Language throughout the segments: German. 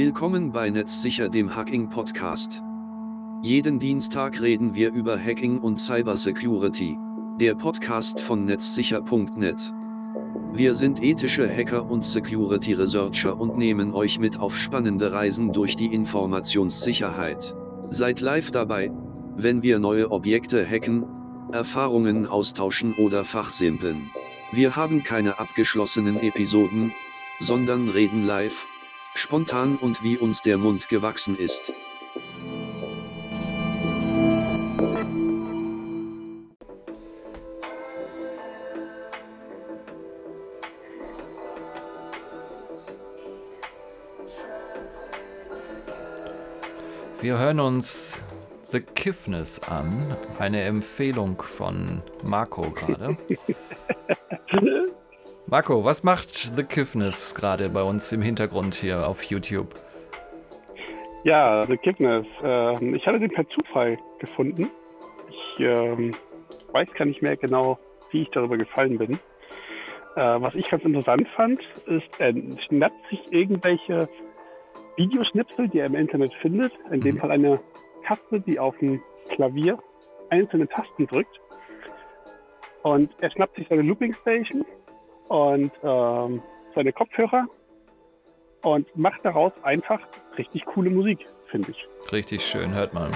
Willkommen bei Netzsicher, dem Hacking Podcast. Jeden Dienstag reden wir über Hacking und Cybersecurity. Der Podcast von netzsicher.net. Wir sind ethische Hacker und Security Researcher und nehmen euch mit auf spannende Reisen durch die Informationssicherheit. Seid live dabei, wenn wir neue Objekte hacken, Erfahrungen austauschen oder fachsimpeln. Wir haben keine abgeschlossenen Episoden, sondern reden live, spontan und wie uns der Mund gewachsen ist. Wir hören uns The Kiffness an, eine Empfehlung von Marco gerade. Marco, was macht The Kiffness gerade bei uns im Hintergrund hier auf YouTube? Ja, The Kiffness. Äh, ich hatte den per Zufall gefunden. Ich äh, weiß gar nicht mehr genau, wie ich darüber gefallen bin. Äh, was ich ganz interessant fand, ist, er schnappt sich irgendwelche Videoschnipsel, die er im Internet findet. In dem mhm. Fall eine Katze, die auf dem Klavier einzelne Tasten drückt. Und er schnappt sich seine Looping Station und ähm, seine Kopfhörer und macht daraus einfach richtig coole Musik, finde ich. Richtig schön, hört man.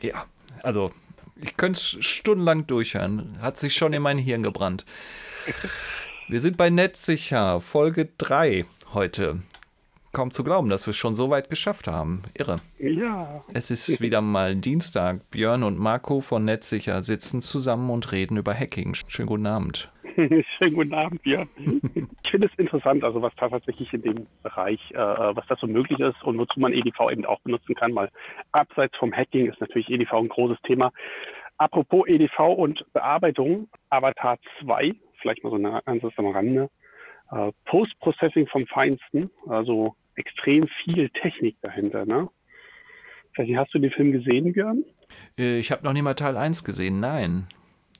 Ja, also ich könnte stundenlang durchhören. Hat sich schon in mein Hirn gebrannt. Wir sind bei Netzsicher, Folge 3 heute kaum zu glauben, dass wir es schon so weit geschafft haben. Irre. Ja. Es ist wieder mal Dienstag. Björn und Marco von Netzsicher sitzen zusammen und reden über Hacking. Schönen guten Abend. Schönen guten Abend, Björn. ich finde es interessant, also was tatsächlich in dem Bereich, äh, was da so möglich ist und wozu man EDV eben auch benutzen kann, weil abseits vom Hacking ist natürlich EDV ein großes Thema. Apropos EDV und Bearbeitung, Avatar 2, vielleicht mal so eine Ansatz am Rande. Äh, Post-Processing vom Feinsten, also extrem viel Technik dahinter. Ne? Vielleicht hast du den Film gesehen, Björn? Äh, ich habe noch nie mal Teil 1 gesehen, nein.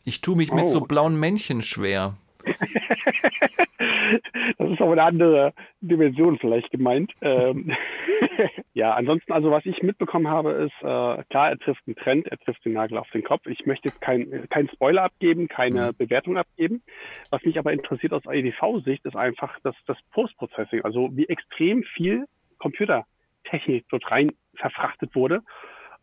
Ich tue mich oh. mit so blauen Männchen schwer. das ist aber eine andere Dimension vielleicht gemeint. Ähm, ja, ansonsten, also was ich mitbekommen habe, ist, äh, klar, er trifft einen Trend, er trifft den Nagel auf den Kopf. Ich möchte jetzt keinen kein Spoiler abgeben, keine mhm. Bewertung abgeben. Was mich aber interessiert aus EDV-Sicht, ist einfach das, das Post-Processing, also wie extrem viel Computertechnik dort rein verfrachtet wurde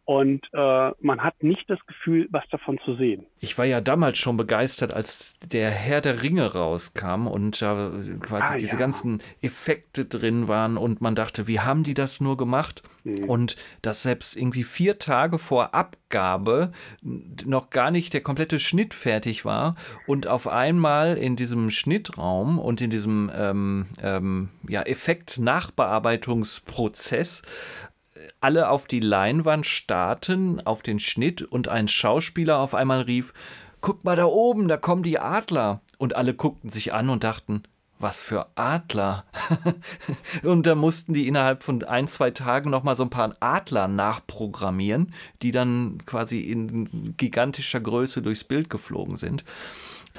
und äh, man hat nicht das Gefühl, was davon zu sehen. Ich war ja damals schon begeistert, als der Herr der Ringe rauskam und da äh, quasi ah, diese ja. ganzen Effekte drin waren und man dachte, wie haben die das nur gemacht? Mhm. Und dass selbst irgendwie vier Tage vor Abgabe noch gar nicht der komplette Schnitt fertig war und auf einmal in diesem Schnittraum und in diesem ähm, ähm, ja, Effekt-Nachbearbeitungsprozess alle auf die Leinwand starten, auf den Schnitt und ein Schauspieler auf einmal rief, guck mal da oben, da kommen die Adler. Und alle guckten sich an und dachten, was für Adler. und da mussten die innerhalb von ein, zwei Tagen nochmal so ein paar Adler nachprogrammieren, die dann quasi in gigantischer Größe durchs Bild geflogen sind.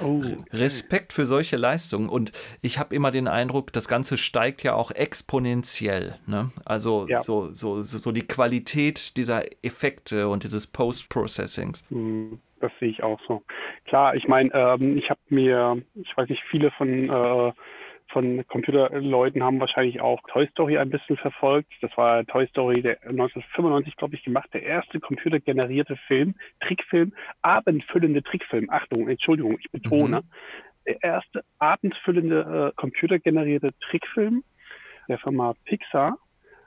Oh. Respekt für solche Leistungen. Und ich habe immer den Eindruck, das Ganze steigt ja auch exponentiell. Ne? Also ja. so, so, so die Qualität dieser Effekte und dieses Post-Processings. Hm, das sehe ich auch so. Klar, ich meine, ähm, ich habe mir, ich weiß nicht, viele von äh, von Computerleuten haben wahrscheinlich auch Toy Story ein bisschen verfolgt. Das war Toy Story der 1995, glaube ich, gemacht. Der erste computergenerierte Film, Trickfilm, abendfüllende Trickfilm. Achtung, Entschuldigung, ich betone. Mhm. Der erste abendfüllende äh, computergenerierte Trickfilm der Firma Pixar.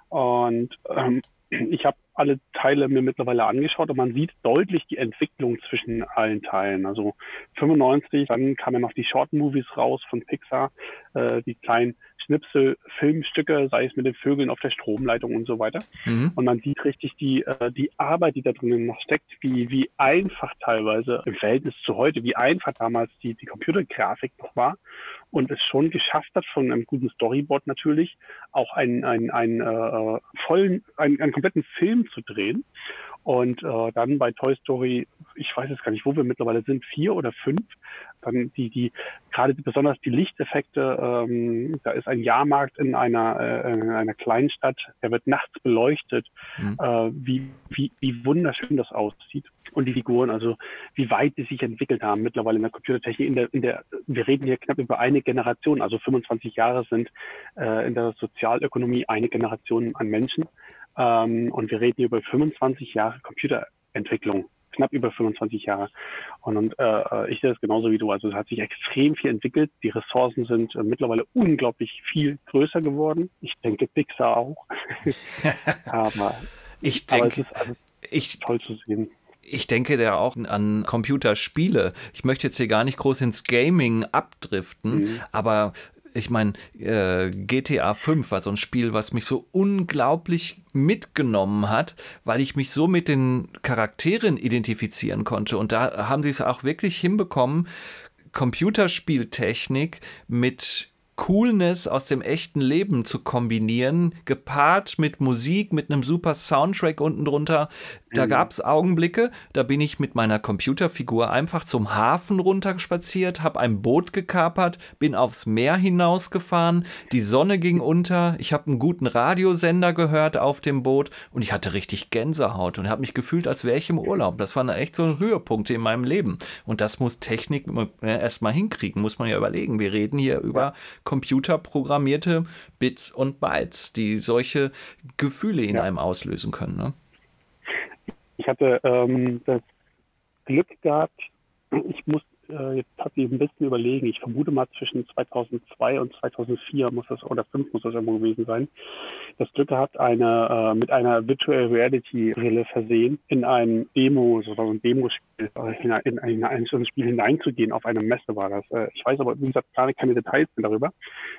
Und ähm, ich habe alle Teile mir mittlerweile angeschaut und man sieht deutlich die Entwicklung zwischen allen Teilen. Also 95, dann kamen noch die Short Movies raus von Pixar, äh, die kleinen Schnipsel, Filmstücke, sei es mit den Vögeln auf der Stromleitung und so weiter. Mhm. Und man sieht richtig die, äh, die Arbeit, die da drinnen noch steckt, wie, wie einfach teilweise im Verhältnis zu heute, wie einfach damals die, die Computergrafik noch war und es schon geschafft hat, von einem guten Storyboard natürlich, auch einen, einen, einen äh, vollen, einen, einen kompletten Film zu drehen. Und äh, dann bei Toy Story, ich weiß jetzt gar nicht, wo wir mittlerweile sind, vier oder fünf. Dann die, die, gerade besonders die Lichteffekte, ähm, da ist ein Jahrmarkt in einer, äh, in einer kleinen Stadt, der wird nachts beleuchtet, mhm. äh, wie, wie, wie wunderschön das aussieht. Und die Figuren, also wie weit die sich entwickelt haben mittlerweile in der Computertechnik, in der, in der, wir reden hier knapp über eine Generation, also 25 Jahre sind äh, in der Sozialökonomie eine Generation an Menschen. Ähm, und wir reden hier über 25 Jahre Computerentwicklung, knapp über 25 Jahre. Und, und äh, ich sehe das genauso wie du. Also es hat sich extrem viel entwickelt. Die Ressourcen sind äh, mittlerweile unglaublich viel größer geworden. Ich denke Pixar auch. aber ich denke, aber es ist alles ich, toll zu sehen ich denke da auch an Computerspiele. Ich möchte jetzt hier gar nicht groß ins Gaming abdriften, mhm. aber ich meine, äh, GTA 5 war so ein Spiel, was mich so unglaublich mitgenommen hat, weil ich mich so mit den Charakteren identifizieren konnte. Und da haben sie es auch wirklich hinbekommen, Computerspieltechnik mit Coolness aus dem echten Leben zu kombinieren, gepaart mit Musik, mit einem super Soundtrack unten drunter. Da mhm. gab es Augenblicke, da bin ich mit meiner Computerfigur einfach zum Hafen runterspaziert, habe ein Boot gekapert, bin aufs Meer hinausgefahren, die Sonne ging unter, ich habe einen guten Radiosender gehört auf dem Boot und ich hatte richtig Gänsehaut und habe mich gefühlt, als wäre ich im Urlaub. Das waren echt so Höhepunkte in meinem Leben. Und das muss Technik äh, erstmal hinkriegen, muss man ja überlegen. Wir reden hier über computerprogrammierte Bits und Bytes, die solche Gefühle in ja. einem auslösen können. Ne? Ich hatte ähm, das Glück gehabt, ich muss äh, jetzt habe ich ein bisschen überlegen. Ich vermute mal zwischen 2002 und 2004 muss das oder 5 muss das irgendwo gewesen sein. Das Glück gehabt, eine äh, mit einer Virtual Reality Brille versehen in ein Demo, so ein Demospiel, äh, in, in, in ein Spiel hineinzugehen. Auf einer Messe war das. Äh, ich weiß aber wie gesagt gar keine Details mehr darüber.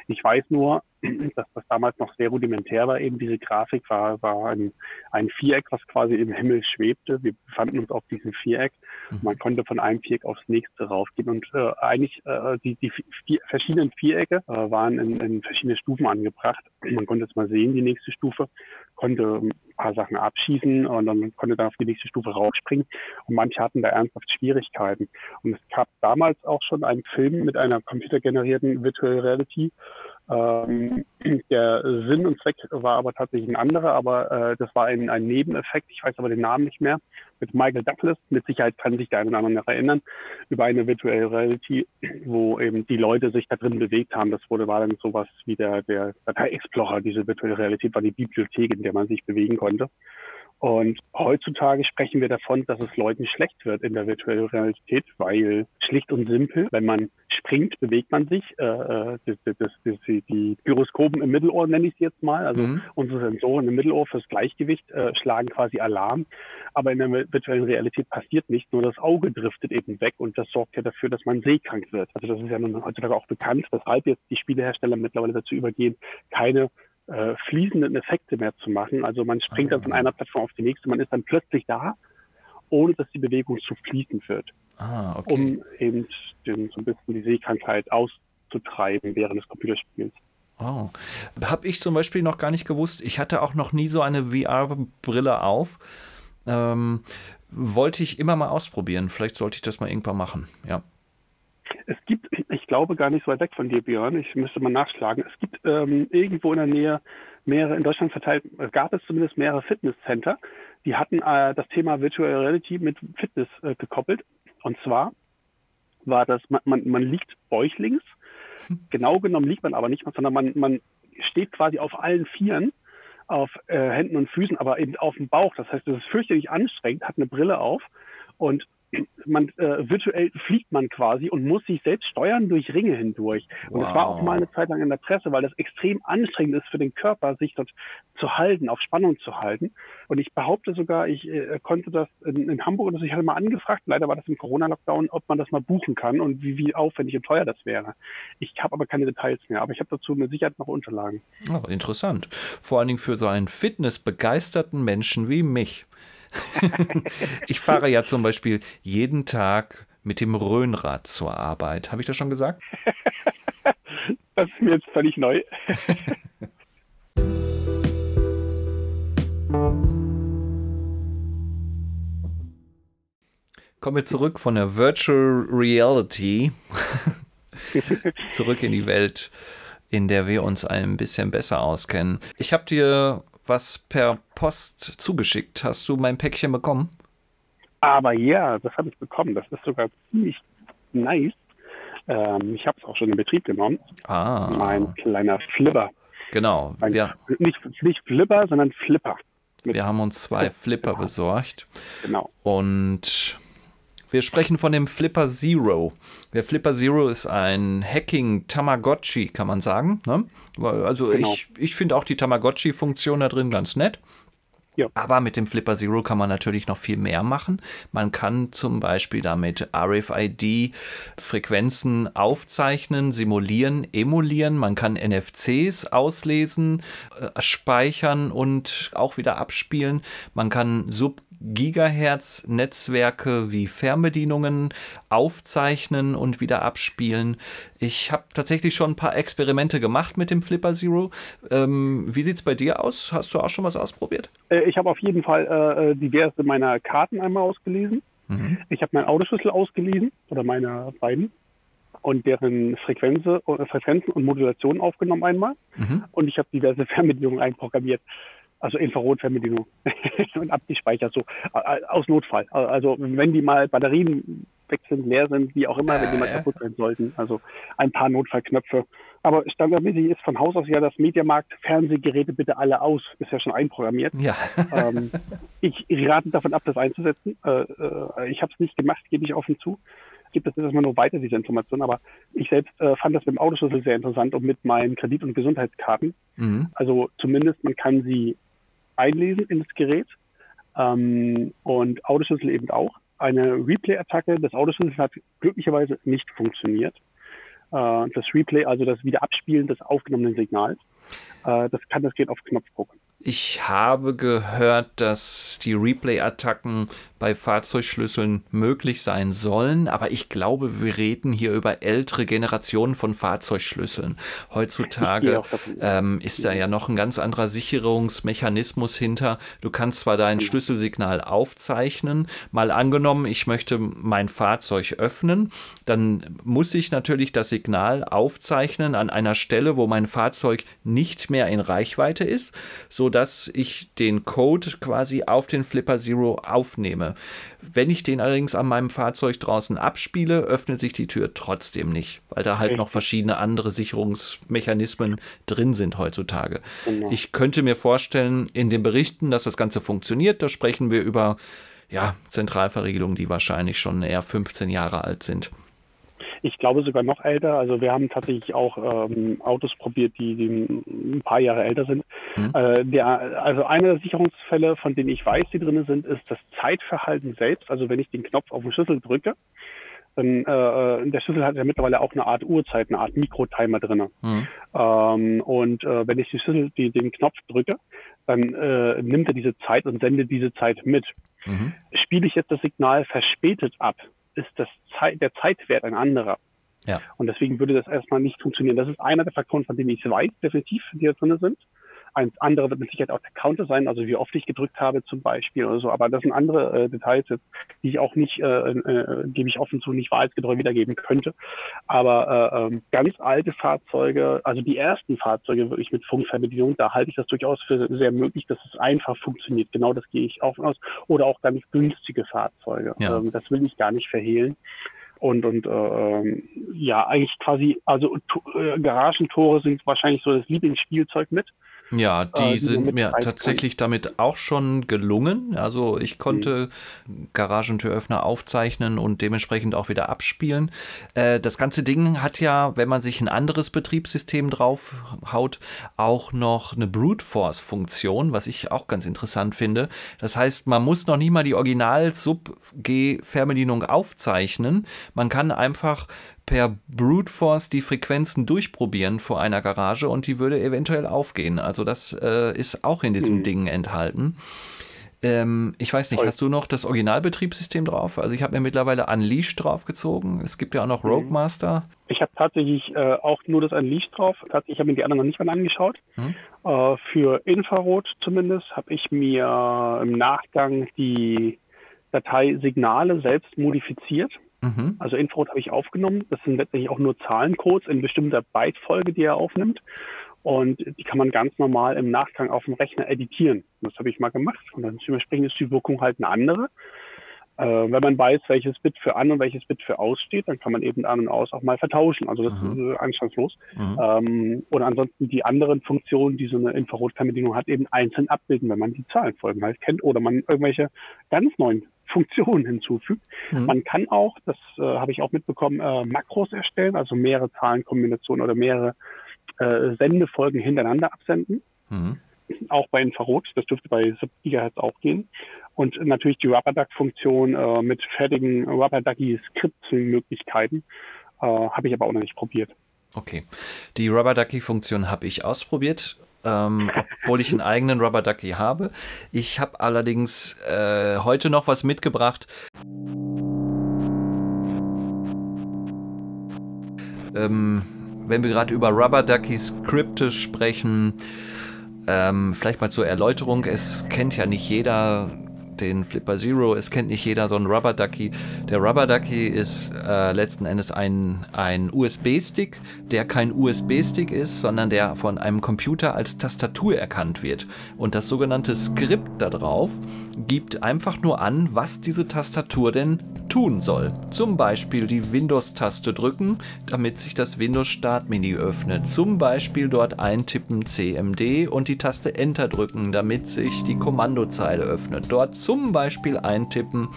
Ich weiß nur, dass das damals noch sehr rudimentär war. Eben diese Grafik war, war ein, ein Viereck, was quasi im Himmel schwebte. Wir befanden uns auf diesem Viereck. Mhm. Man konnte von einem Viereck aufs nächste raufgehen. Und äh, eigentlich äh, die, die vier, verschiedenen Vierecke äh, waren in, in verschiedene Stufen angebracht. Man konnte jetzt mal sehen, die nächste Stufe, konnte ein paar Sachen abschießen und dann konnte dann auf die nächste Stufe raufspringen. Und manche hatten da ernsthaft Schwierigkeiten. Und es gab damals auch schon einen Film mit einer computergenerierten Virtual Reality ähm, der Sinn und Zweck war aber tatsächlich ein anderer, aber äh, das war ein, ein Nebeneffekt, ich weiß aber den Namen nicht mehr, mit Michael Douglas, mit Sicherheit kann sich der eine oder andere noch erinnern, über eine Virtual Reality, wo eben die Leute sich da drin bewegt haben. Das wurde, war dann sowas wie der, der Datei Explorer, diese Virtual Reality war die Bibliothek, in der man sich bewegen konnte. Und heutzutage sprechen wir davon, dass es Leuten schlecht wird in der virtuellen Realität, weil schlicht und simpel, wenn man springt, bewegt man sich. Äh, äh das, das, das, die Gyroskopen im Mittelohr nenne ich sie jetzt mal, also mhm. unsere Sensoren im Mittelohr fürs Gleichgewicht äh, schlagen quasi Alarm. Aber in der virtuellen Realität passiert nichts, nur das Auge driftet eben weg und das sorgt ja dafür, dass man seekrank wird. Also das ist ja nun heutzutage auch bekannt, weshalb jetzt die Spielehersteller mittlerweile dazu übergehen, keine äh, fließenden Effekte mehr zu machen. Also man springt ah. dann von einer Plattform auf die nächste, man ist dann plötzlich da, ohne dass die Bewegung zu fließend wird. Ah, okay. Um eben den, so ein bisschen die Sehkrankheit auszutreiben während des Computerspiels. Oh. Habe ich zum Beispiel noch gar nicht gewusst. Ich hatte auch noch nie so eine VR-Brille auf. Ähm, wollte ich immer mal ausprobieren. Vielleicht sollte ich das mal irgendwann machen. Ja. Es gibt, glaube gar nicht so weit weg von dir, Björn, ich müsste mal nachschlagen, es gibt ähm, irgendwo in der Nähe mehrere, in Deutschland verteilt, gab es zumindest mehrere Fitnesscenter, die hatten äh, das Thema Virtual Reality mit Fitness äh, gekoppelt. Und zwar war das, man, man, man liegt bäuchlings, genau genommen liegt man aber nicht, sondern man, man steht quasi auf allen Vieren auf äh, Händen und Füßen, aber eben auf dem Bauch. Das heißt, es ist fürchterlich anstrengend, hat eine Brille auf und man äh, virtuell fliegt man quasi und muss sich selbst steuern durch Ringe hindurch. Und wow. das war auch mal eine Zeit lang in der Presse, weil das extrem anstrengend ist für den Körper, sich dort zu halten, auf Spannung zu halten. Und ich behaupte sogar, ich äh, konnte das in, in Hamburg, also ich hatte mal angefragt, leider war das im Corona-Lockdown, ob man das mal buchen kann und wie, wie aufwendig und teuer das wäre. Ich habe aber keine Details mehr, aber ich habe dazu mit Sicherheit noch Unterlagen. Oh, interessant. Vor allen Dingen für so einen fitnessbegeisterten Menschen wie mich. ich fahre ja zum Beispiel jeden Tag mit dem Röhnrad zur Arbeit. Habe ich das schon gesagt? das ist mir jetzt völlig neu. Kommen wir zurück von der Virtual Reality zurück in die Welt, in der wir uns ein bisschen besser auskennen. Ich habe dir was per Post zugeschickt. Hast du mein Päckchen bekommen? Aber ja, das habe ich bekommen. Das ist sogar ziemlich nice. Ähm, ich habe es auch schon in Betrieb genommen. Ah. Mein kleiner Flipper. Genau. Ein, Wir, nicht, nicht Flipper, sondern Flipper. Mit- wir haben uns zwei Flipper besorgt. Genau. Und wir sprechen von dem Flipper Zero. Der Flipper Zero ist ein Hacking Tamagotchi, kann man sagen. Ne? Also Genau. ich, ich finde auch die Tamagotchi-Funktion da drin ganz nett. Ja. Aber mit dem Flipper Zero kann man natürlich noch viel mehr machen. Man kann zum Beispiel damit RFID-Frequenzen aufzeichnen, simulieren, emulieren. Man kann NFCs auslesen, äh, speichern und auch wieder abspielen. Man kann Sub-Gigahertz-Netzwerke wie Fernbedienungen aufzeichnen und wieder abspielen. Ich habe tatsächlich schon ein paar Experimente gemacht mit dem Flipper Zero. Ähm, wie sieht es bei dir aus? Hast du auch schon was ausprobiert? Äh, ich habe auf jeden Fall äh, äh, diverse meiner Karten einmal ausgelesen. Mhm. Ich habe meinen Autoschlüssel ausgelesen oder meine beiden und deren Frequenzen, äh, Frequenzen und Modulationen aufgenommen einmal. Mhm. Und ich habe diverse Fernbedienungen einprogrammiert. Also Infrarot-Fernbedienung und abgespeichert, so äh, aus Notfall. Äh, Also wenn die mal Batterien weg sind, leer sind, wie auch immer, wenn die mal Äh. kaputt sein sollten. Also ein paar Notfallknöpfe. Aber standardmäßig ist von Haus aus ja das Mediamarkt Fernsehgeräte bitte alle aus. Ist ja schon einprogrammiert. Ja. ähm, ich rate davon ab, das einzusetzen. Äh, äh, ich habe es nicht gemacht, gebe ich offen zu. Das jetzt erstmal nur weiter, diese Information. Aber ich selbst äh, fand das mit dem Autoschlüssel sehr interessant und mit meinen Kredit- und Gesundheitskarten. Mhm. Also zumindest man kann sie einlesen in das Gerät ähm, und Autoschlüssel eben auch. Eine Replay-Attacke des Autoschlüssels hat glücklicherweise nicht funktioniert. Äh, das Replay, also das Wiederabspielen des aufgenommenen Signals, äh, das kann das Gerät auf Knopfdruck. Ich habe gehört, dass die Replay-Attacken bei Fahrzeugschlüsseln möglich sein sollen, aber ich glaube, wir reden hier über ältere Generationen von Fahrzeugschlüsseln. Heutzutage ähm, ist da ja noch ein ganz anderer Sicherungsmechanismus hinter. Du kannst zwar dein Schlüsselsignal aufzeichnen, mal angenommen, ich möchte mein Fahrzeug öffnen, dann muss ich natürlich das Signal aufzeichnen an einer Stelle, wo mein Fahrzeug nicht mehr in Reichweite ist, sodass ich den Code quasi auf den Flipper Zero aufnehme. Wenn ich den allerdings an meinem Fahrzeug draußen abspiele, öffnet sich die Tür trotzdem nicht, weil da halt noch verschiedene andere Sicherungsmechanismen drin sind heutzutage. Genau. Ich könnte mir vorstellen, in den Berichten, dass das Ganze funktioniert, da sprechen wir über ja, Zentralverriegelungen, die wahrscheinlich schon eher 15 Jahre alt sind. Ich glaube sogar noch älter. Also wir haben tatsächlich auch ähm, Autos probiert, die, die ein paar Jahre älter sind. Mhm. Äh, der, also einer der Sicherungsfälle, von denen ich weiß, die drin sind, ist das Zeitverhalten selbst. Also wenn ich den Knopf auf den Schlüssel drücke, dann äh, der Schlüssel hat ja mittlerweile auch eine Art Uhrzeit, eine Art Mikrotimer drin. Mhm. Ähm, und äh, wenn ich die Schlüssel, die, den Knopf drücke, dann äh, nimmt er diese Zeit und sendet diese Zeit mit. Mhm. Spiele ich jetzt das Signal verspätet ab, ist das Zeit, der Zeitwert ein anderer. Ja. Und deswegen würde das erstmal nicht funktionieren. Das ist einer der Faktoren, von denen ich weiß, definitiv, die da drin sind. Ein anderer wird mit Sicherheit auch der Counter sein, also wie oft ich gedrückt habe zum Beispiel oder so. Aber das sind andere äh, Details, jetzt, die ich auch nicht, äh, äh, gebe ich offen zu, nicht wahrheitsgetreu wiedergeben könnte. Aber äh, ähm, ganz alte Fahrzeuge, also die ersten Fahrzeuge wirklich mit Funkverbindung, da halte ich das durchaus für sehr möglich, dass es einfach funktioniert. Genau das gehe ich auch aus. Oder auch ganz günstige Fahrzeuge. Ja. Ähm, das will ich gar nicht verhehlen. Und, und äh, ähm, ja, eigentlich quasi, also äh, Garagentore sind wahrscheinlich so das Lieblingsspielzeug mit. Ja, die Äh, die sind mir mitreißen kann. tatsächlich damit auch schon gelungen. Also ich konnte Garagentüröffner aufzeichnen und dementsprechend auch wieder abspielen. Äh, das ganze Ding hat ja, wenn man sich ein anderes Betriebssystem draufhaut, auch noch eine Brute Force Funktion, was ich auch ganz interessant finde. Das heißt, man muss noch nicht mal die Original-Sub-G-Fernbedienung aufzeichnen. Man kann einfach per Brute Force die Frequenzen durchprobieren vor einer Garage und die würde eventuell aufgehen. Also das äh, ist auch in diesem Mhm. Ding enthalten. Ähm, ich weiß nicht, hast du noch das Originalbetriebssystem drauf? Also ich habe mir mittlerweile Unleashed draufgezogen. Es gibt ja auch noch Mhm. Rogue Master. Ich habe tatsächlich äh, auch nur das Unleashed drauf. Ich habe mir die anderen noch nicht mal angeschaut. Mhm. Äh, für Infrarot zumindest habe ich mir im Nachgang die Dateisignale selbst modifiziert. Mhm. Also Infrarot habe ich aufgenommen. Das sind letztendlich auch nur Zahlencodes in bestimmter Bytefolge, die er aufnimmt. Und die kann man ganz normal im Nachgang auf dem Rechner editieren. Das habe ich mal gemacht. Und dann dementsprechend ist die Wirkung halt eine andere. Äh, wenn man weiß, welches Bit für an und welches Bit für aus steht, dann kann man eben an und aus auch mal vertauschen. Also das mhm. ist äh, anstandslos. Mhm. Ähm, oder ansonsten die anderen Funktionen, die so eine Infrarotfernbedienung hat, eben einzeln abbilden, wenn man die Zahlenfolgen halt kennt oder man irgendwelche ganz neuen Funktionen hinzufügt. Mhm. Man kann auch, das äh, habe ich auch mitbekommen, äh, Makros erstellen, also mehrere Zahlenkombinationen oder mehrere äh, Sendefolgen hintereinander absenden. Mhm. Auch bei Infrarot, das dürfte bei 7 GHz auch gehen. Und natürlich die RubberDuck-Funktion äh, mit fertigen RubberDucky-Scripting-Möglichkeiten äh, habe ich aber auch noch nicht probiert. Okay. Die RubberDucky-Funktion habe ich ausprobiert, ähm, obwohl ich einen eigenen RubberDucky habe. Ich habe allerdings äh, heute noch was mitgebracht. Ähm, wenn wir gerade über RubberDucky-Skripte sprechen, ähm, vielleicht mal zur Erläuterung. Es kennt ja nicht jeder den Flipper Zero. Es kennt nicht jeder so einen Rubber Ducky. Der Rubber Ducky ist äh, letzten Endes ein, ein USB-Stick, der kein USB-Stick ist, sondern der von einem Computer als Tastatur erkannt wird. Und das sogenannte Skript darauf gibt einfach nur an, was diese Tastatur denn tun soll. Zum Beispiel die Windows-Taste drücken, damit sich das Windows-Startmenü öffnet. Zum Beispiel dort eintippen CMD und die Taste Enter drücken, damit sich die Kommandozeile öffnet. Dort zum Beispiel eintippen.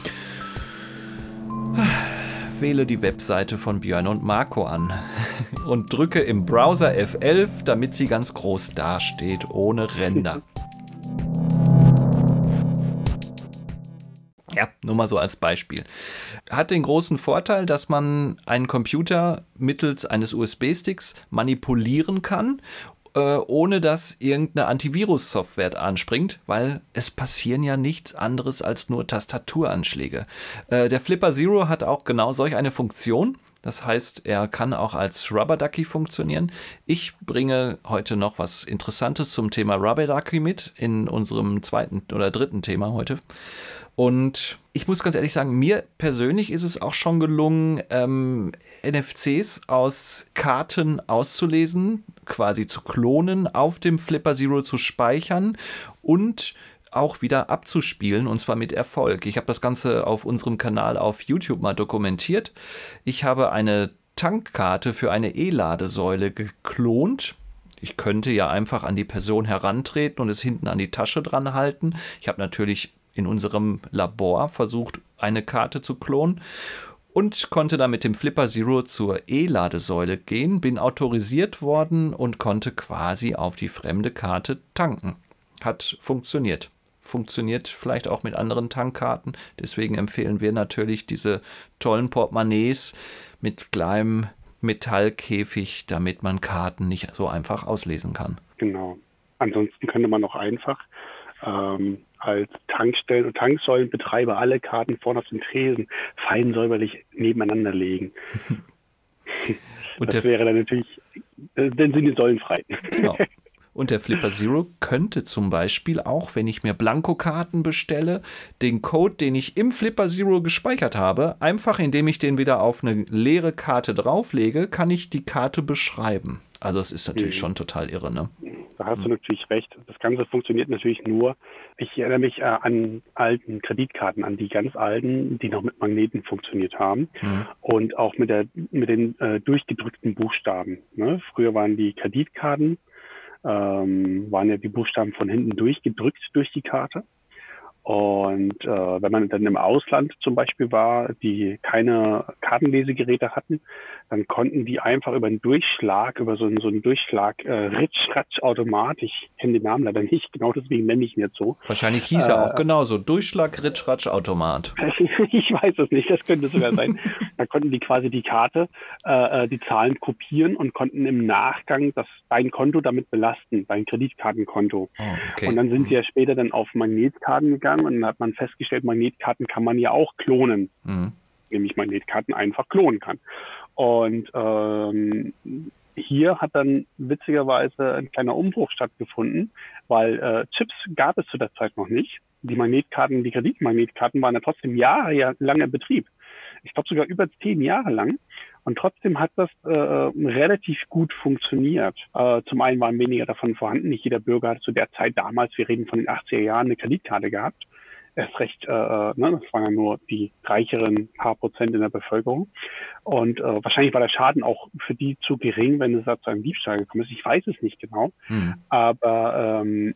Wähle die Webseite von Björn und Marco an und drücke im Browser F11, damit sie ganz groß dasteht, ohne Ränder. Ja, nur mal so als Beispiel. Hat den großen Vorteil, dass man einen Computer mittels eines USB-Sticks manipulieren kann äh, ohne dass irgendeine Antivirus-Software anspringt, weil es passieren ja nichts anderes als nur Tastaturanschläge. Äh, der Flipper Zero hat auch genau solch eine Funktion. Das heißt, er kann auch als Rubber Ducky funktionieren. Ich bringe heute noch was Interessantes zum Thema Rubber Ducky mit in unserem zweiten oder dritten Thema heute. Und ich muss ganz ehrlich sagen, mir persönlich ist es auch schon gelungen, ähm, NFCs aus Karten auszulesen, quasi zu klonen, auf dem Flipper Zero zu speichern und auch wieder abzuspielen und zwar mit Erfolg. Ich habe das Ganze auf unserem Kanal auf YouTube mal dokumentiert. Ich habe eine Tankkarte für eine E-Ladesäule geklont. Ich könnte ja einfach an die Person herantreten und es hinten an die Tasche dran halten. Ich habe natürlich in unserem Labor versucht, eine Karte zu klonen und konnte dann mit dem Flipper Zero zur E-Ladesäule gehen, bin autorisiert worden und konnte quasi auf die fremde Karte tanken. Hat funktioniert. Funktioniert vielleicht auch mit anderen Tankkarten. Deswegen empfehlen wir natürlich diese tollen Portemonnaies mit kleinem Metallkäfig, damit man Karten nicht so einfach auslesen kann. Genau. Ansonsten könnte man auch einfach ähm, als Tankstellen- und Tanksäulenbetreiber alle Karten vorne auf den Tresen fein säuberlich nebeneinander legen. und das wäre dann natürlich, äh, dann sind die Säulen frei. Genau. Und der Flipper Zero könnte zum Beispiel auch, wenn ich mir Blankokarten bestelle, den Code, den ich im Flipper Zero gespeichert habe, einfach indem ich den wieder auf eine leere Karte drauflege, kann ich die Karte beschreiben. Also es ist natürlich mhm. schon total irre, ne? Da hast mhm. du natürlich recht. Das Ganze funktioniert natürlich nur. Ich erinnere mich äh, an alten Kreditkarten, an die ganz alten, die noch mit Magneten funktioniert haben mhm. und auch mit der mit den äh, durchgedrückten Buchstaben. Ne? Früher waren die Kreditkarten ähm, waren ja die Buchstaben von hinten durchgedrückt durch die Karte. Und äh, wenn man dann im Ausland zum Beispiel war, die keine Kartenlesegeräte hatten, dann konnten die einfach über einen Durchschlag, über so einen, so einen Durchschlag, äh, Ritsch-Ratsch-Automat, ich kenne den Namen leider nicht, genau deswegen nenne ich ihn jetzt so. Wahrscheinlich hieß er auch äh, genauso, Durchschlag, Ritsch-Ratsch-Automat. ich weiß es nicht, das könnte sogar sein. da konnten die quasi die Karte, äh, äh, die Zahlen kopieren und konnten im Nachgang das dein Konto damit belasten, dein Kreditkartenkonto. Oh, okay. Und dann sind sie ja später dann auf Magnetkarten gegangen und dann hat man festgestellt, Magnetkarten kann man ja auch klonen. Mhm nämlich Magnetkarten einfach klonen kann. Und ähm, hier hat dann witzigerweise ein kleiner Umbruch stattgefunden, weil äh, Chips gab es zu der Zeit noch nicht. die Magnetkarten, die Kreditmagnetkarten waren ja trotzdem jahrelang im Betrieb. Ich glaube sogar über zehn Jahre lang. Und trotzdem hat das äh, relativ gut funktioniert. Äh, zum einen waren weniger davon vorhanden. Nicht jeder Bürger hat zu der Zeit damals, wir reden von den 80er Jahren, eine Kreditkarte gehabt. Erst recht, äh, ne, das waren ja nur die reicheren paar Prozent in der Bevölkerung. Und äh, wahrscheinlich war der Schaden auch für die zu gering, wenn es da zu einem Diebstahl gekommen ist. Ich weiß es nicht genau. Hm. Aber ähm,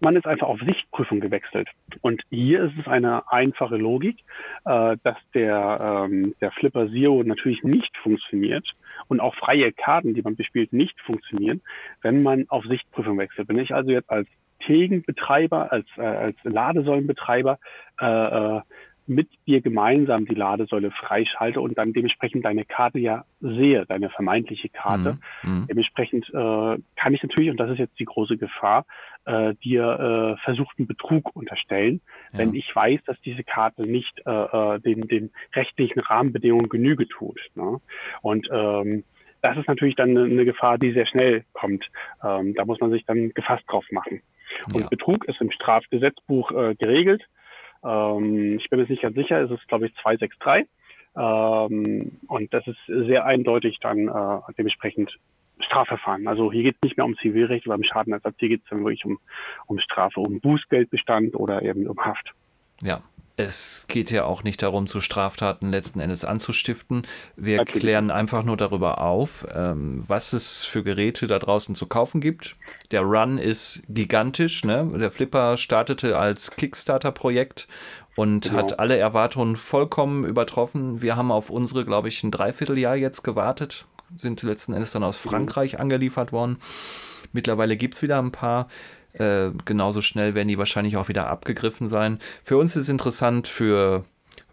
man ist einfach auf Sichtprüfung gewechselt. Und hier ist es eine einfache Logik, äh, dass der, ähm, der Flipper Zero natürlich nicht funktioniert und auch freie Karten, die man bespielt, nicht funktionieren, wenn man auf Sichtprüfung wechselt. Wenn ich also jetzt als Tegenbetreiber, als, äh, als Ladesäulenbetreiber äh, äh mit dir gemeinsam die Ladesäule freischalte und dann dementsprechend deine Karte ja sehe, deine vermeintliche Karte. Mhm. mhm. Dementsprechend äh, kann ich natürlich, und das ist jetzt die große Gefahr, äh, dir äh, versuchten Betrug unterstellen, ja. wenn ich weiß, dass diese Karte nicht äh, äh, den, den rechtlichen Rahmenbedingungen Genüge tut. Ne? Und ähm, das ist natürlich dann eine Gefahr, die sehr schnell kommt. Ähm, da muss man sich dann gefasst drauf machen. Und ja. Betrug ist im Strafgesetzbuch äh, geregelt. Ähm, ich bin mir nicht ganz sicher, es ist, glaube ich, 263. Ähm, und das ist sehr eindeutig dann äh, dementsprechend Strafverfahren. Also hier geht es nicht mehr um Zivilrecht oder um Schadenersatz, hier geht es dann wirklich um, um Strafe, um Bußgeldbestand oder eben um Haft. Ja, es geht ja auch nicht darum, zu Straftaten letzten Endes anzustiften. Wir okay. klären einfach nur darüber auf, ähm, was es für Geräte da draußen zu kaufen gibt. Der Run ist gigantisch. Ne? Der Flipper startete als Kickstarter-Projekt und genau. hat alle Erwartungen vollkommen übertroffen. Wir haben auf unsere, glaube ich, ein Dreivierteljahr jetzt gewartet, sind letzten Endes dann aus mhm. Frankreich angeliefert worden. Mittlerweile gibt es wieder ein paar. Äh, genauso schnell werden die wahrscheinlich auch wieder abgegriffen sein. Für uns ist interessant für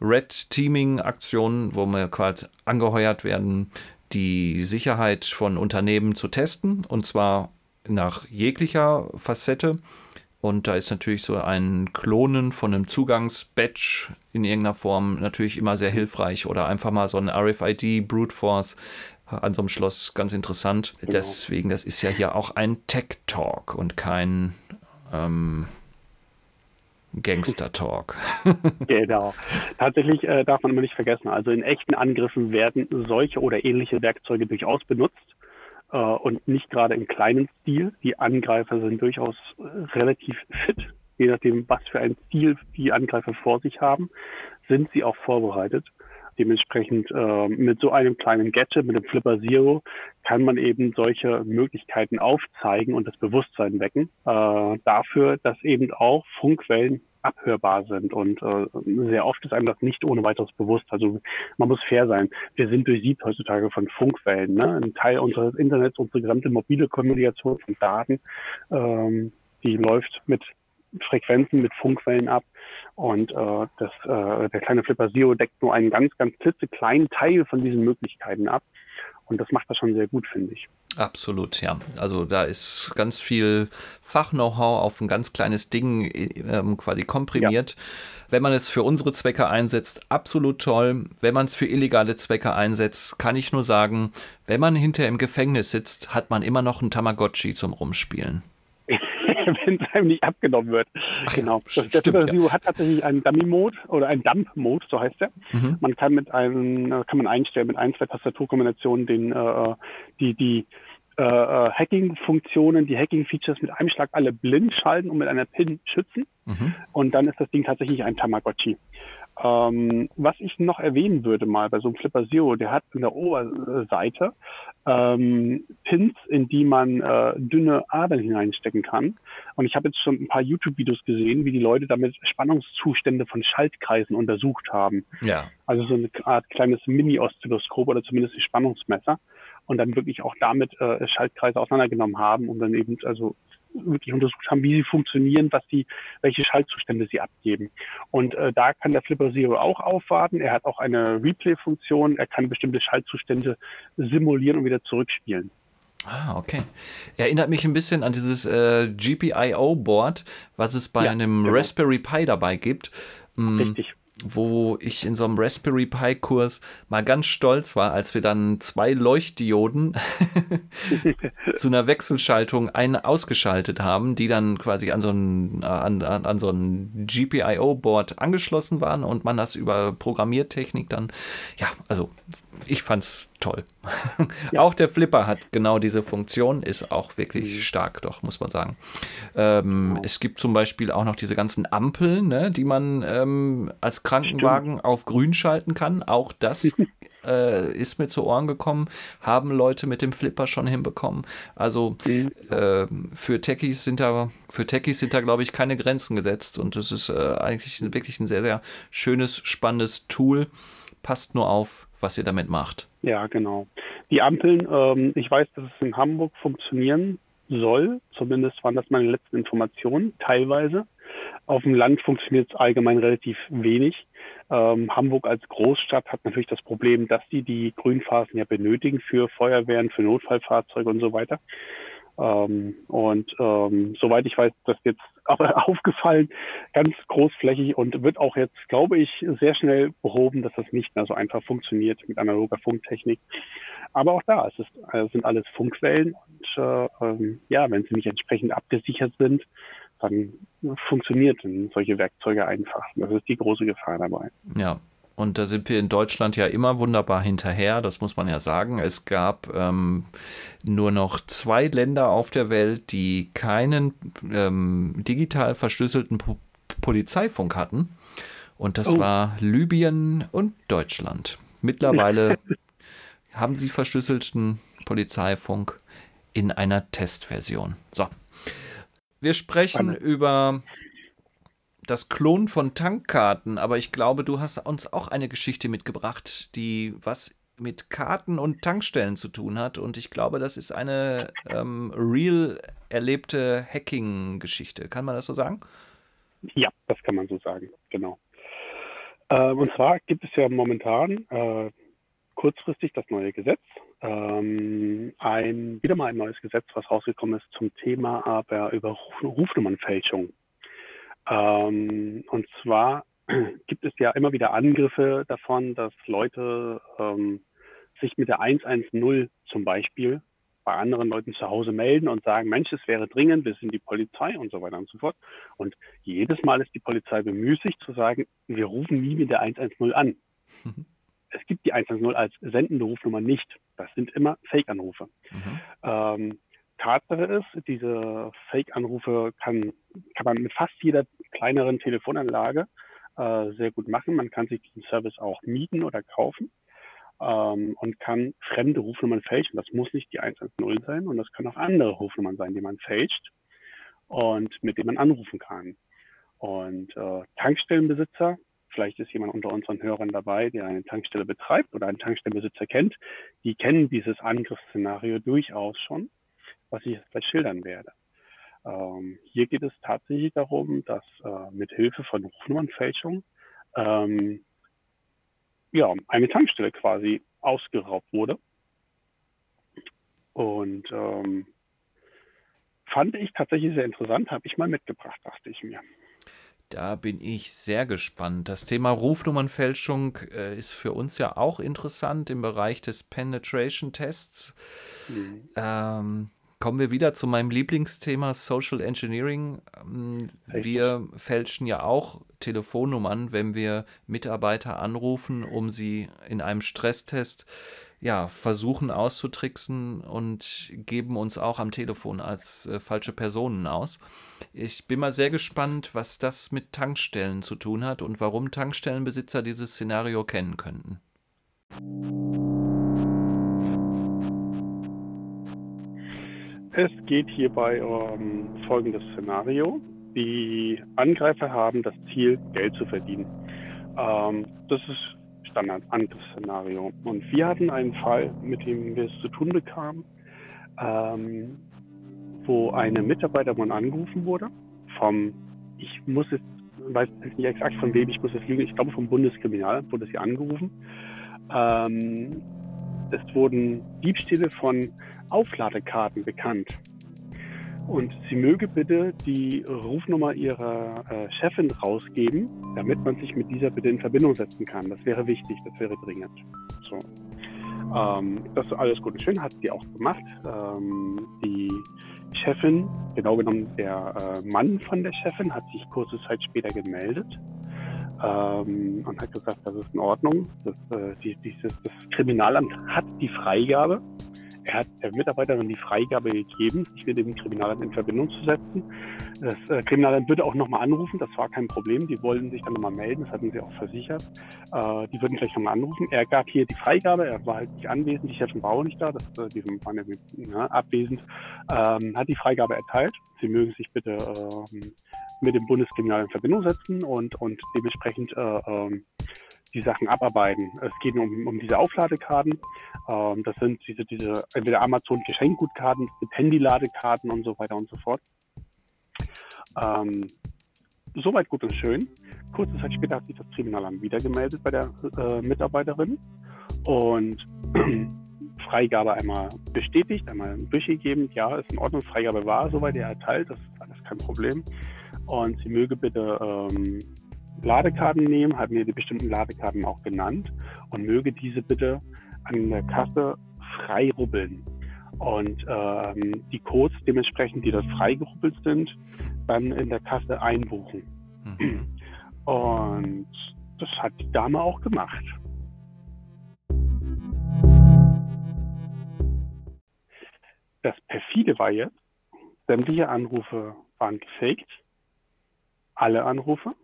Red Teaming Aktionen, wo wir quasi angeheuert werden, die Sicherheit von Unternehmen zu testen und zwar nach jeglicher Facette. Und da ist natürlich so ein Klonen von einem Zugangsbadge in irgendeiner Form natürlich immer sehr hilfreich oder einfach mal so ein RFID Brute Force an so einem Schloss ganz interessant. Genau. Deswegen, das ist ja hier auch ein Tech Talk und kein ähm, Gangster Talk. genau. Tatsächlich äh, darf man immer nicht vergessen, also in echten Angriffen werden solche oder ähnliche Werkzeuge durchaus benutzt äh, und nicht gerade im kleinen Stil. Die Angreifer sind durchaus äh, relativ fit, je nachdem, was für ein Ziel die Angreifer vor sich haben, sind sie auch vorbereitet. Dementsprechend äh, mit so einem kleinen Gadget, mit dem Flipper Zero, kann man eben solche Möglichkeiten aufzeigen und das Bewusstsein wecken äh, dafür, dass eben auch Funkwellen abhörbar sind. Und äh, sehr oft ist einem das nicht ohne weiteres bewusst. Also man muss fair sein. Wir sind durchsiebt heutzutage von Funkwellen. Ne? Ein Teil unseres Internets, unsere gesamte mobile Kommunikation von Daten, ähm, die läuft mit Frequenzen, mit Funkwellen ab. Und äh, das, äh, der kleine Flipper Zero deckt nur einen ganz, ganz klitzekleinen Teil von diesen Möglichkeiten ab. Und das macht das schon sehr gut, finde ich. Absolut, ja. Also da ist ganz viel Fach-Know-how auf ein ganz kleines Ding ähm, quasi komprimiert. Ja. Wenn man es für unsere Zwecke einsetzt, absolut toll. Wenn man es für illegale Zwecke einsetzt, kann ich nur sagen, wenn man hinter im Gefängnis sitzt, hat man immer noch ein Tamagotchi zum Rumspielen. wenn es einem nicht abgenommen wird. Ach, genau. Das, der Super ja. hat tatsächlich einen Dummy-Mode oder einen Dump-Mode, so heißt der. Mhm. Man kann mit einem, äh, kann man einstellen mit ein, zwei Tastaturkombinationen den, äh, die, die äh, äh, Hacking-Funktionen, die Hacking-Features mit einem Schlag alle blind schalten und mit einer PIN schützen. Mhm. Und dann ist das Ding tatsächlich ein Tamagotchi. Ähm, was ich noch erwähnen würde mal bei so einem Flipper Zero, der hat in der Oberseite ähm, Pins, in die man äh, dünne Adern hineinstecken kann. Und ich habe jetzt schon ein paar YouTube-Videos gesehen, wie die Leute damit Spannungszustände von Schaltkreisen untersucht haben. Ja. Also so eine Art kleines Mini-Oszilloskop oder zumindest ein Spannungsmesser und dann wirklich auch damit äh, Schaltkreise auseinandergenommen haben, um dann eben also wirklich untersucht haben, wie sie funktionieren, was die, welche Schaltzustände sie abgeben. Und äh, da kann der Flipper Zero auch aufwarten. Er hat auch eine Replay-Funktion. Er kann bestimmte Schaltzustände simulieren und wieder zurückspielen. Ah, okay. Erinnert mich ein bisschen an dieses äh, GPIO-Board, was es bei ja, einem genau. Raspberry Pi dabei gibt. Hm, Richtig. Wo ich in so einem Raspberry Pi Kurs mal ganz stolz war, als wir dann zwei Leuchtdioden zu einer Wechselschaltung eine ausgeschaltet haben, die dann quasi an so ein, an, an so ein GPIO-Board angeschlossen waren und man das über Programmiertechnik dann, ja, also ich fand's toll. Ja. auch der Flipper hat genau diese Funktion, ist auch wirklich mhm. stark, doch, muss man sagen. Ähm, genau. Es gibt zum Beispiel auch noch diese ganzen Ampeln, ne, die man ähm, als Krankenwagen Stimmt. auf grün schalten kann. Auch das äh, ist mir zu Ohren gekommen, haben Leute mit dem Flipper schon hinbekommen. Also mhm. äh, für Techies sind da, für Techies sind da, glaube ich, keine Grenzen gesetzt und es ist äh, eigentlich wirklich ein sehr, sehr schönes, spannendes Tool. Passt nur auf, was ihr damit macht. Ja, genau. Die Ampeln, ähm, ich weiß, dass es in Hamburg funktionieren soll. Zumindest waren das meine letzten Informationen, teilweise. Auf dem Land funktioniert es allgemein relativ wenig. Ähm, Hamburg als Großstadt hat natürlich das Problem, dass die die Grünphasen ja benötigen für Feuerwehren, für Notfallfahrzeuge und so weiter. Ähm, und ähm, soweit ich weiß, das jetzt aber aufgefallen, ganz großflächig und wird auch jetzt, glaube ich, sehr schnell behoben, dass das nicht mehr so einfach funktioniert mit analoger Funktechnik. Aber auch da, es ist, äh, sind alles Funkwellen und äh, ähm, ja, wenn sie nicht entsprechend abgesichert sind, dann funktionieren solche Werkzeuge einfach. Das ist die große Gefahr dabei. Ja, und da sind wir in Deutschland ja immer wunderbar hinterher, das muss man ja sagen. Es gab ähm, nur noch zwei Länder auf der Welt, die keinen ähm, digital verschlüsselten po Polizeifunk hatten. Und das oh. war Libyen und Deutschland. Mittlerweile haben sie verschlüsselten Polizeifunk in einer Testversion. So. Wir sprechen Spannend. über das Klon von Tankkarten, aber ich glaube, du hast uns auch eine Geschichte mitgebracht, die was mit Karten und Tankstellen zu tun hat. Und ich glaube, das ist eine ähm, real erlebte Hacking-Geschichte. Kann man das so sagen? Ja, das kann man so sagen, genau. Äh, und zwar gibt es ja momentan äh, kurzfristig das neue Gesetz. Ähm, ein, wieder mal ein neues Gesetz, was rausgekommen ist zum Thema aber über Ruf Rufnummernfälschung. Ähm, und zwar gibt es ja immer wieder Angriffe davon, dass Leute ähm, sich mit der 110 zum Beispiel bei anderen Leuten zu Hause melden und sagen, Mensch, es wäre dringend, wir sind die Polizei und so weiter und so fort. Und jedes Mal ist die Polizei bemüßigt zu sagen, wir rufen nie mit der 110 an. Mhm. Es gibt die 110 als sendende Rufnummer nicht. Das sind immer Fake-Anrufe. Mhm. Ähm, Tatsache ist, diese Fake-Anrufe kann, kann man mit fast jeder kleineren Telefonanlage äh, sehr gut machen. Man kann sich diesen Service auch mieten oder kaufen ähm, und kann fremde Rufnummern fälschen. Das muss nicht die 110 sein und das können auch andere Rufnummern sein, die man fälscht und mit denen man anrufen kann. Und äh, Tankstellenbesitzer, vielleicht ist jemand unter unseren Hörern dabei, der eine Tankstelle betreibt oder einen Tankstellenbesitzer kennt, die kennen dieses Angriffsszenario durchaus schon was ich jetzt gleich schildern werde. Ähm, hier geht es tatsächlich darum, dass äh, mit Hilfe von Rufnummernfälschung ähm, ja, eine Tankstelle quasi ausgeraubt wurde. Und ähm, fand ich tatsächlich sehr interessant, habe ich mal mitgebracht, dachte ich mir. Da bin ich sehr gespannt. Das Thema Rufnummernfälschung äh, ist für uns ja auch interessant im Bereich des Penetration Tests. Mhm. Ähm, kommen wir wieder zu meinem Lieblingsthema Social Engineering. Ähm, wir fälschen ja auch Telefonnummern, wenn wir Mitarbeiter anrufen, um sie in einem Stresstest ja, versuchen auszutricksen und geben uns auch am Telefon als äh, falsche Personen aus. Ich bin mal sehr gespannt, was das mit Tankstellen zu tun hat und warum Tankstellenbesitzer dieses Szenario kennen könnten. Es geht hierbei um folgendes Szenario. Die Angreifer haben das Ziel, Geld zu verdienen. Ähm, das ist Standard-Angriffsszenario. Und wir hatten einen Fall, mit dem wir es zu tun bekamen, ähm, wo eine Mitarbeiterin angerufen wurde vom, ich muss es, weiß nicht exakt von wem, ich muss es lügen, ich glaube vom Bundeskriminalamt wurde sie angerufen. Ähm, es wurden Diebstähle von Aufladekarten bekannt. und sie möge bitte die Rufnummer ihrer äh, Chefin rausgeben, damit man sich mit dieser bitte in Verbindung setzen kann. Das wäre wichtig, das wäre dringend. So. Ähm, das ist alles gut und schön, hat sie auch gemacht. Ähm, die Chefin, genau genommen der äh, Mann von der Chefin, hat sich kurze Zeit später gemeldet ähm, und hat gesagt, das ist in Ordnung. Das, äh, die, dieses, das Kriminalamt hat die Freigabe er hat der Mitarbeiterin die Freigabe gegeben, sich mit dem Kriminalamt in Verbindung zu setzen. Das äh, Kriminalamt würde auch nochmal anrufen, das war kein Problem. Die wollten sich dann nochmal melden, das hatten sie auch versichert. Äh, die würden gleich nochmal anrufen. Er gab hier die Freigabe, er war halt nicht anwesend, die Chefin war auch nicht da, das, äh, die waren ja, ja abwesend, ähm, hat die Freigabe erteilt. Sie mögen sich bitte ähm, mit dem Bundeskriminalamt in Verbindung setzen und, und dementsprechend äh, ähm, die Sachen abarbeiten. Es geht um, um diese Aufladekarten. Ähm, das sind diese, diese entweder Amazon Geschenkgutkarten, Handyladekarten und so weiter und so fort. Ähm, soweit gut und schön. Kurze Zeit später hat sich das Kriminalamt wieder gemeldet bei der äh, Mitarbeiterin und Freigabe einmal bestätigt, einmal durchgegeben. Ja, ist in Ordnung, Freigabe war soweit er erteilt, das ist alles kein Problem. Und sie möge bitte ähm, Ladekarten nehmen, hat mir die bestimmten Ladekarten auch genannt und möge diese bitte an der Kasse frei rubbeln. Und ähm, die Codes dementsprechend, die dort freigerubbelt sind, dann in der Kasse einbuchen. Mhm. Und das hat die Dame auch gemacht. Das perfide war jetzt, sämtliche Anrufe waren gefaked, alle Anrufe.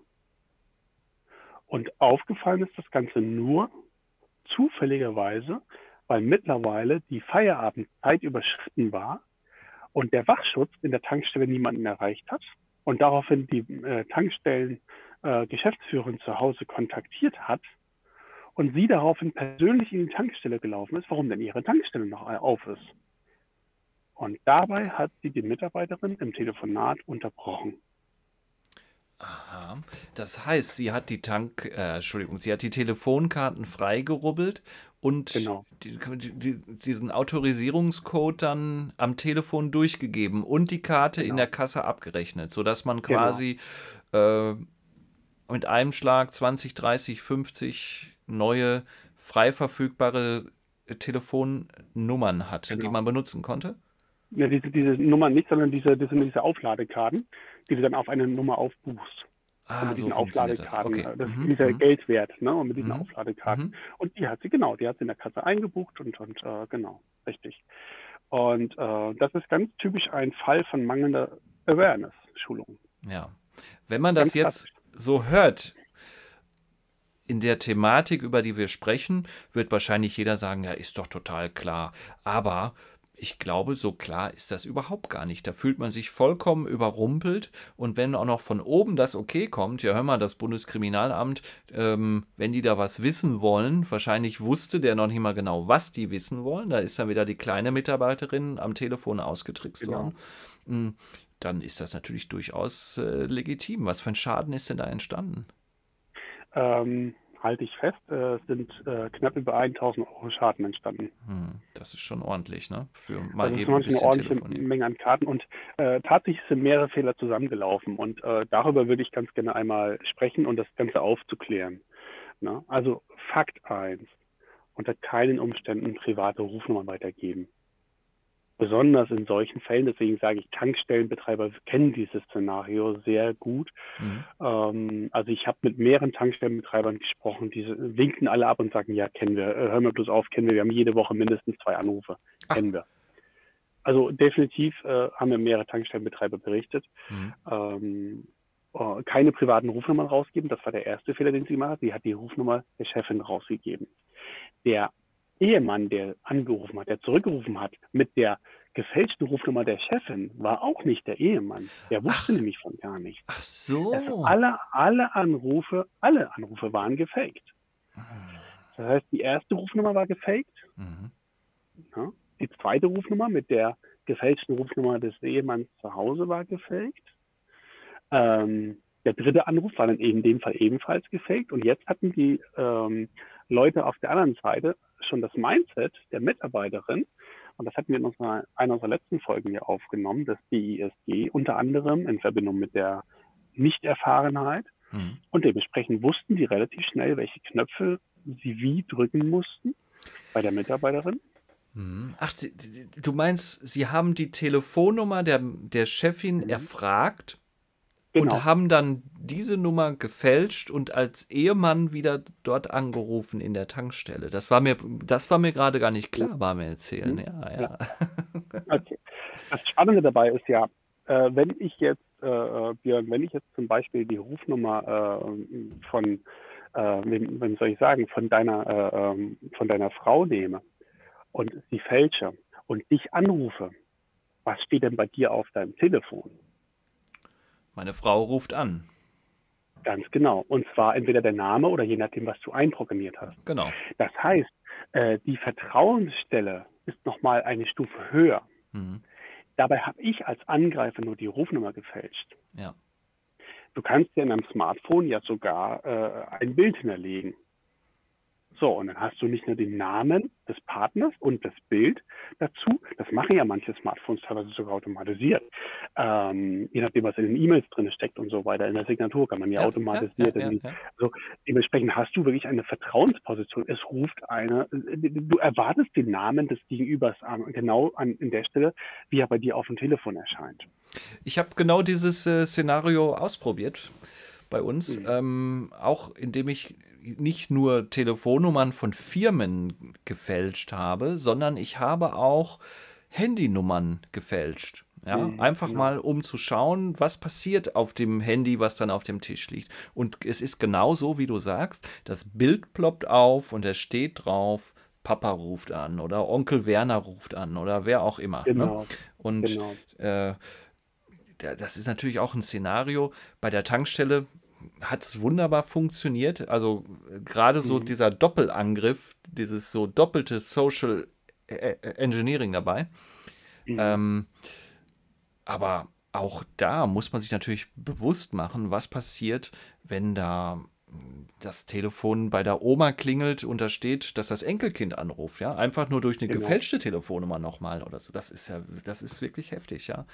Und aufgefallen ist das Ganze nur zufälligerweise, weil mittlerweile die Feierabendzeit überschritten war und der Wachschutz in der Tankstelle niemanden erreicht hat und daraufhin die äh, Tankstellen äh, Geschäftsführerin zu Hause kontaktiert hat und sie daraufhin persönlich in die Tankstelle gelaufen ist, warum denn ihre Tankstelle noch auf ist. Und dabei hat sie die Mitarbeiterin im Telefonat unterbrochen. Aha. Das heißt, sie hat die Tank, äh, Entschuldigung, sie hat die Telefonkarten freigerubbelt und Genau. die, die, diesen Autorisierungscode dann am Telefon durchgegeben und die Karte in Genau. der Kasse abgerechnet, sodass man Genau. quasi äh, mit einem Schlag 20, 30, 50 neue frei verfügbare Telefonnummern hatte, die Genau. man benutzen konnte. Ja, diese, diese Nummer nicht, sondern diese, das sind diese Aufladekarten, die du dann auf eine Nummer aufbuchst. und Ah, mit so diesen funktioniert das. Aufladekarten, Okay. das ist Mhm, dieser mhm, Geldwert, ne? Und mit diesen mhm, Aufladekarten. mhm. Und die hat sie, genau, die hat sie in der Kasse eingebucht und, und äh, genau, richtig. Und äh, das ist ganz typisch ein Fall von mangelnder Awareness-Schulung. Ja. Wenn man das Ganz jetzt so hört, in der Thematik, über die wir sprechen, wird wahrscheinlich jeder sagen, ja, ist doch total klar. Aber ich glaube, so klar ist das überhaupt gar nicht. Da fühlt man sich vollkommen überrumpelt. Und wenn auch noch von oben das Okay kommt, ja, hör mal, das Bundeskriminalamt, ähm, wenn die da was wissen wollen, wahrscheinlich wusste der noch nicht mal genau, was die wissen wollen. Da ist dann wieder die kleine Mitarbeiterin am Telefon ausgetrickst Genau. worden. Mm, Dann ist das natürlich durchaus äh, legitim. Was für ein Schaden ist denn da entstanden? Ähm, halte ich fest, äh, sind äh, knapp über 1000 Euro Schaden entstanden. Hm, das ist schon ordentlich, ne? Für mal Das ist eben ein manchmal eine bisschen ordentliche. Menge an Karten und äh, tatsächlich sind mehrere Fehler zusammengelaufen und äh, darüber würde ich ganz gerne einmal sprechen und das Ganze aufzuklären. Ne? Also Fakt eins: unter keinen Umständen private Rufnummern weitergeben. Besonders in solchen Fällen, deswegen sage ich, Tankstellenbetreiber kennen dieses Szenario sehr gut. Mhm. Ähm, also ich habe mit mehreren Tankstellenbetreibern gesprochen, die winken alle ab und sagen, ja, kennen wir, äh, hör mal bloß auf, kennen wir, wir haben jede Woche mindestens zwei Anrufe, Ach. kennen wir. Also definitiv äh, haben mir mehrere Tankstellenbetreiber berichtet. Mhm. Ähm, äh, keine privaten Rufnummern rausgeben, das war der erste Fehler, den sie gemacht hat. Sie hat die Rufnummer der Chefin rausgegeben. Der Ehemann, der angerufen hat, der zurückgerufen hat, mit der gefälschten Rufnummer der Chefin, war auch nicht der Ehemann. Der wusste Ach. nämlich von gar nichts. Ach Also so. alle, alle Anrufe, alle Anrufe waren gefaked. Das heißt, die erste Rufnummer war gefaked. Mhm. Ja. Die zweite Rufnummer mit der gefälschten Rufnummer des Ehemanns zu Hause war gefaked. Ähm, der dritte Anruf war dann in dem Fall ebenfalls gefaked. Und jetzt hatten die ähm, Leute auf der anderen Seite schon das Mindset der Mitarbeiterin, und das hatten wir in unserer, einer unserer letzten Folgen hier aufgenommen, das DISG, unter anderem in Verbindung mit der Nichterfahrenheit. Mhm. Und dementsprechend wussten die relativ schnell, welche Knöpfe sie wie drücken mussten bei der Mitarbeiterin. Mhm. Ach, du meinst, sie haben die Telefonnummer der, der Chefin mhm. erfragt Genau. Und haben dann diese Nummer gefälscht und als Ehemann wieder dort angerufen in der Tankstelle. Das war mir, das war mir gerade gar nicht klar, war mir erzählen. Mhm. Ja, ja. Okay. Das Spannende dabei ist ja, äh, wenn ich jetzt, äh, Björn, wenn ich jetzt zum Beispiel die Rufnummer äh, von, wem, soll ich sagen, von deiner, äh, ähm, von deiner Frau nehme und sie fälsche und dich anrufe, was steht denn bei dir auf deinem Telefon? Meine Frau ruft an. Ganz genau. Und zwar entweder der Name oder je nachdem, was du einprogrammiert hast. Genau. Das heißt, äh, die Vertrauensstelle ist nochmal eine Stufe höher. Mhm. Dabei habe ich als Angreifer nur die Rufnummer gefälscht. Ja. Du kannst ja in einem Smartphone ja sogar äh, ein Bild hinterlegen. So, und dann hast du nicht nur den Namen des Partners und das Bild dazu. Das machen ja manche Smartphones teilweise sogar automatisiert. Ähm, je nachdem, was in den E-Mails drin steckt und so weiter. In der Signatur kann man ja, ja automatisiert. Ja, ja, also dementsprechend hast du wirklich eine Vertrauensposition. Es ruft eine, du erwartest den Namen des Gegenübers an, genau an in der Stelle, wie er bei dir auf dem Telefon erscheint. Ich habe genau dieses äh, Szenario ausprobiert bei uns, mhm. ähm, auch indem ich nicht nur Telefonnummern von Firmen gefälscht habe, sondern ich habe auch Handynummern gefälscht. Ja, mhm, einfach mal um zu schauen, was passiert auf dem Handy, was dann auf dem Tisch liegt. Und es ist genau so, wie du sagst, das Bild ploppt auf und es steht drauf, Papa ruft an oder Onkel Werner ruft an oder wer auch immer. Ne? Genau. Ne? Und genau. Äh, das ist natürlich auch ein Szenario. Bei der Tankstelle hat es wunderbar funktioniert. Also gerade so mhm. dieser Doppelangriff, dieses so doppelte Social Engineering dabei. Mhm. Ähm, aber auch da muss man sich natürlich bewusst machen, was passiert, wenn da das Telefon bei der Oma klingelt und da steht, dass das Enkelkind anruft, ja, einfach nur durch eine genau. gefälschte Telefonnummer nochmal oder so. Das ist ja, das ist wirklich heftig, ja.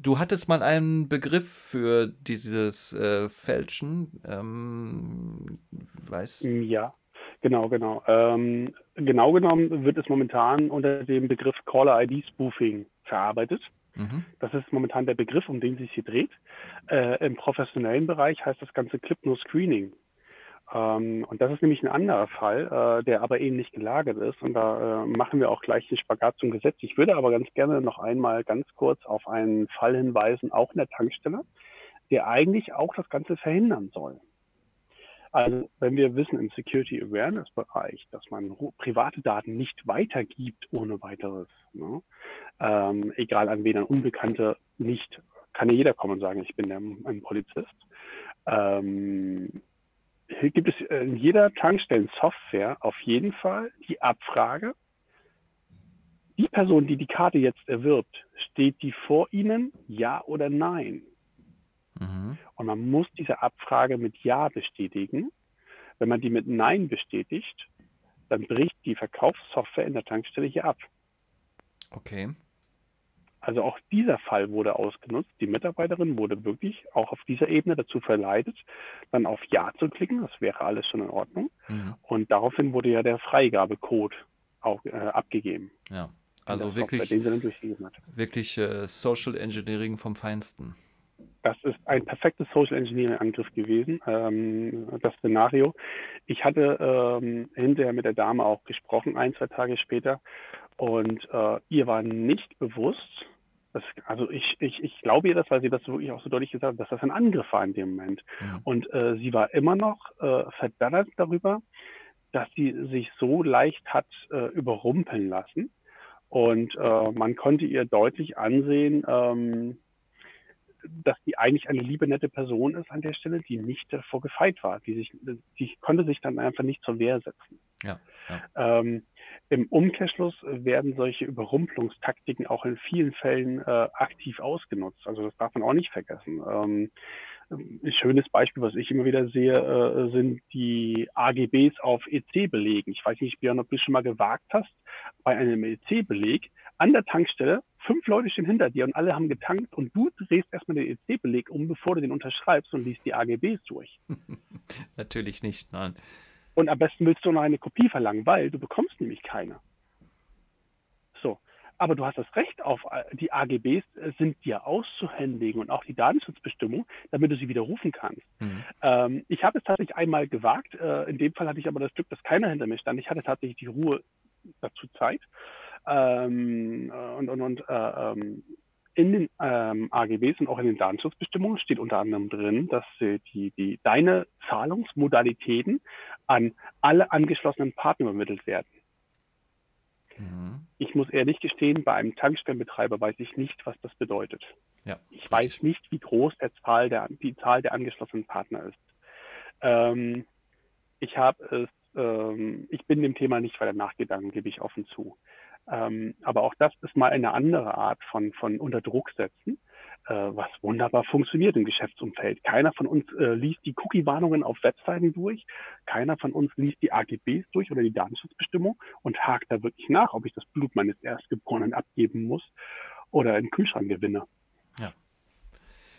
Du hattest mal einen Begriff für dieses äh, Fälschen. Ähm, weißt Ja, genau, genau. Ähm, genau genommen wird es momentan unter dem Begriff Caller ID Spoofing verarbeitet. Mhm. Das ist momentan der Begriff, um den sich hier dreht. Äh, Im professionellen Bereich heißt das Ganze Clip No Screening. Ähm, und das ist nämlich ein anderer Fall, äh, der aber ähnlich gelagert ist. Und da äh, machen wir auch gleich den Spagat zum Gesetz. Ich würde aber ganz gerne noch einmal ganz kurz auf einen Fall hinweisen, auch in der Tankstelle, der eigentlich auch das Ganze verhindern soll. Also wenn wir wissen im Security Awareness Bereich, dass man private Daten nicht weitergibt ohne weiteres, ne? ähm, egal an wen an Unbekannte nicht, kann ja jeder kommen und sagen, ich bin der, ein Polizist. Ähm, hier gibt es in jeder Tankstellen-Software auf jeden Fall die Abfrage, die Person, die die Karte jetzt erwirbt, steht die vor Ihnen, ja oder nein? Mhm. Und man muss diese Abfrage mit Ja bestätigen. Wenn man die mit Nein bestätigt, dann bricht die Verkaufssoftware in der Tankstelle hier ab. Okay. Also auch dieser Fall wurde ausgenutzt. Die Mitarbeiterin wurde wirklich auch auf dieser Ebene dazu verleitet, dann auf Ja zu klicken. Das wäre alles schon in Ordnung. Mhm. Und daraufhin wurde ja der Freigabecode auch äh, abgegeben. Ja, also wirklich, wirklich äh, Social Engineering vom Feinsten. Das ist ein perfektes Social Engineering-Angriff gewesen, ähm, das Szenario. Ich hatte ähm, hinterher mit der Dame auch gesprochen, ein, zwei Tage später, und äh, ihr war nicht bewusst, das, also ich, ich, ich glaube ihr das, weil sie das wirklich auch so deutlich gesagt hat, dass das ein Angriff war in dem Moment. Ja. Und äh, sie war immer noch äh, verdattert darüber, dass sie sich so leicht hat äh, überrumpeln lassen. Und äh, man konnte ihr deutlich ansehen, ähm, dass die eigentlich eine liebe, nette Person ist an der Stelle, die nicht davor gefeit war. Die, sich, die konnte sich dann einfach nicht zur Wehr setzen. Ja, ja. Ähm, Im Umkehrschluss werden solche Überrumpelungstaktiken auch in vielen Fällen äh, aktiv ausgenutzt. Also das darf man auch nicht vergessen. Ähm, ein schönes Beispiel, was ich immer wieder sehe, äh, sind die AGBs auf EC-Belegen. Ich weiß nicht, Björn, ob du schon mal gewagt hast, bei einem EC-Beleg an der Tankstelle, fünf Leute stehen hinter dir und alle haben getankt und du drehst erstmal den EC-Beleg um, bevor du den unterschreibst und liest die AGBs durch. Natürlich nicht, nein. Und am besten willst du noch eine Kopie verlangen, weil du bekommst nämlich keine. So. Aber du hast das Recht auf äh, die AGBs äh, sind dir auszuhändigen und auch die Datenschutzbestimmung, damit du sie widerrufen kannst. Mhm. Ähm, ich habe es tatsächlich einmal gewagt. Äh, in dem Fall hatte ich aber das Glück, dass keiner hinter mir stand. Ich hatte tatsächlich die Ruhe dazu Zeit. Ähm, äh, und und, und äh, ähm, in den ähm, AGBs und auch in den Datenschutzbestimmungen steht unter anderem drin, dass äh, die, die, deine Zahlungsmodalitäten an alle angeschlossenen Partner übermittelt werden. Mhm. Ich muss ehrlich gestehen, bei einem Tankstellenbetreiber weiß ich nicht, was das bedeutet. Ja, ich richtig. weiß nicht, wie groß der Zahl der, die Zahl der angeschlossenen Partner ist. Ähm, ich habe es, ähm, ich bin dem Thema nicht weiter nachgegangen, gebe ich offen zu. Ähm, aber auch das ist mal eine andere Art von, von Unterdruck setzen, äh, was wunderbar funktioniert im Geschäftsumfeld. Keiner von uns äh, liest die Cookie-Warnungen auf Webseiten durch. Keiner von uns liest die AGBs durch oder die Datenschutzbestimmung und hakt da wirklich nach, ob ich das Blut meines Erstgeborenen abgeben muss oder einen Kühlschrank gewinne. Ja.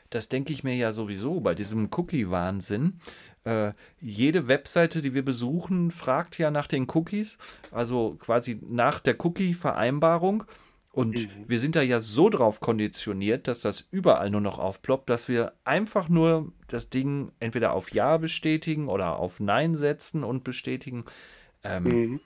Das denke ich mir ja sowieso bei diesem Cookie-Wahnsinn. Äh, jede Webseite, die wir besuchen, fragt ja nach den Cookies, also quasi nach der Cookie-Vereinbarung. Und mhm. wir sind da ja so drauf konditioniert, dass das überall nur noch aufploppt, dass wir einfach nur das Ding entweder auf Ja bestätigen oder auf Nein setzen und bestätigen. Ähm, mhm.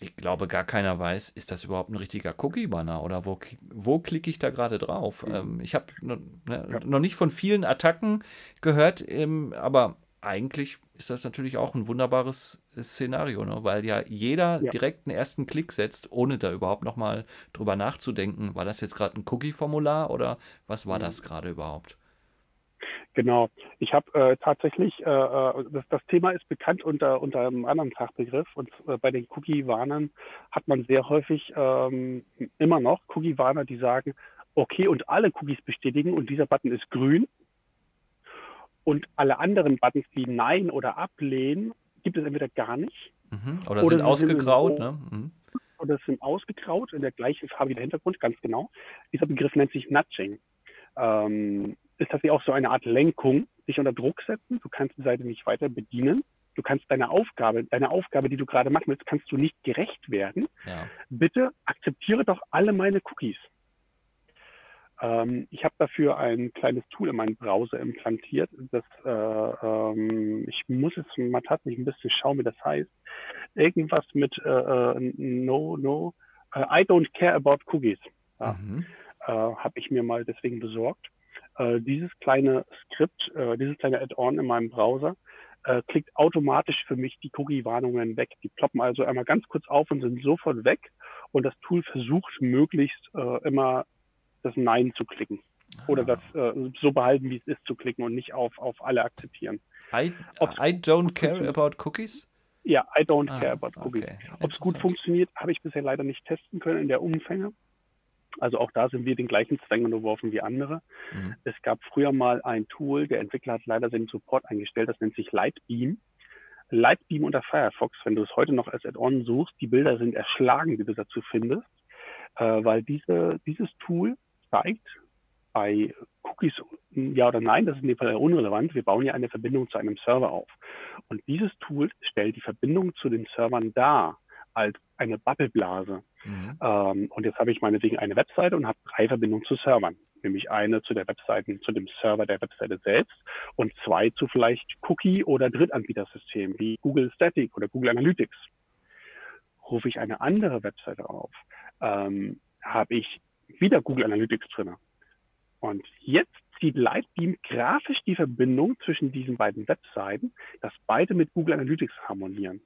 Ich glaube, gar keiner weiß, ist das überhaupt ein richtiger Cookie-Banner oder wo, wo klicke ich da gerade drauf? Mhm. Ähm, ich habe ne, ja. noch nicht von vielen Attacken gehört, ähm, aber eigentlich ist das natürlich auch ein wunderbares Szenario, ne? weil ja jeder ja. direkt einen ersten Klick setzt, ohne da überhaupt nochmal drüber nachzudenken, war das jetzt gerade ein Cookie-Formular oder was war mhm. das gerade überhaupt? Genau. Ich habe äh, tatsächlich, äh, äh, das, das, Thema ist bekannt unter, unter einem anderen Fachbegriff und äh, bei den Cookie-Warnern hat man sehr häufig ähm, immer noch Cookie-Warner, die sagen, okay, und alle Cookies bestätigen und dieser Button ist grün und alle anderen Buttons, die Nein oder Ablehnen, gibt es entweder gar nicht. Mhm. Oder, oder, sind ausgegraut, ne? Mhm. Oder sind ausgegraut in der gleichen Farbe wie der Hintergrund, ganz genau. Dieser Begriff nennt sich Nudging. Ähm, ist tatsächlich auch so eine Art Lenkung, sich unter Druck setzen. Du kannst die Seite nicht weiter bedienen. Du kannst deine Aufgabe, deine Aufgabe, die du gerade machen willst, kannst du nicht gerecht werden. Ja. Bitte akzeptiere doch alle meine Cookies. Ähm, ich habe dafür ein kleines Tool in meinen Browser implantiert. Das, äh, ähm, ich muss jetzt mal tatsächlich ein bisschen schauen, wie das heißt. Irgendwas mit äh, äh No, No, uh, I don't care about cookies. Ja. Mhm. Äh, habe ich mir mal deswegen besorgt. Äh, dieses kleine Skript, dieses kleine Add-on in meinem Browser klickt automatisch für mich die Cookie-Warnungen weg. Die ploppen also einmal ganz kurz auf und sind sofort weg. Und das Tool versucht möglichst immer das Nein zu klicken. Oder ah. das äh, so behalten, wie es ist, zu klicken und nicht auf, auf alle akzeptieren. I, I don't care about cookies? Ja, I don't ah, care about cookies. Okay. Ob es gut funktioniert, habe ich bisher leider nicht testen können in der Umfänge. Also auch da sind wir den gleichen Zwängen unterworfen wie andere. Mhm. Es gab früher mal ein Tool, der Entwickler hat leider seinen Support eingestellt, das nennt sich Lightbeam. Lightbeam unter Firefox, wenn du es heute noch als Add-on suchst, die Bilder sind erschlagen, die du dazu findest, äh, weil diese, dieses Tool zeigt, bei Cookies ja oder nein, das ist in dem Fall unrelevant. Wir bauen ja eine Verbindung zu einem Server auf. Und dieses Tool stellt die Verbindung zu den Servern dar als eine Bubbleblase. Mhm. Ähm, und jetzt habe ich meinetwegen eine Webseite und habe drei Verbindungen zu Servern. Nämlich eine zu der Webseite, zu dem Server der Webseite selbst und zwei zu vielleicht Cookie- oder Drittanbietersystemen wie Google Static oder Google Analytics. Rufe ich eine andere Webseite auf, ähm, habe ich wieder Google Analytics drin. Und jetzt zieht Lightbeam grafisch die Verbindung zwischen diesen beiden Webseiten, dass beide mit Google Analytics harmonieren.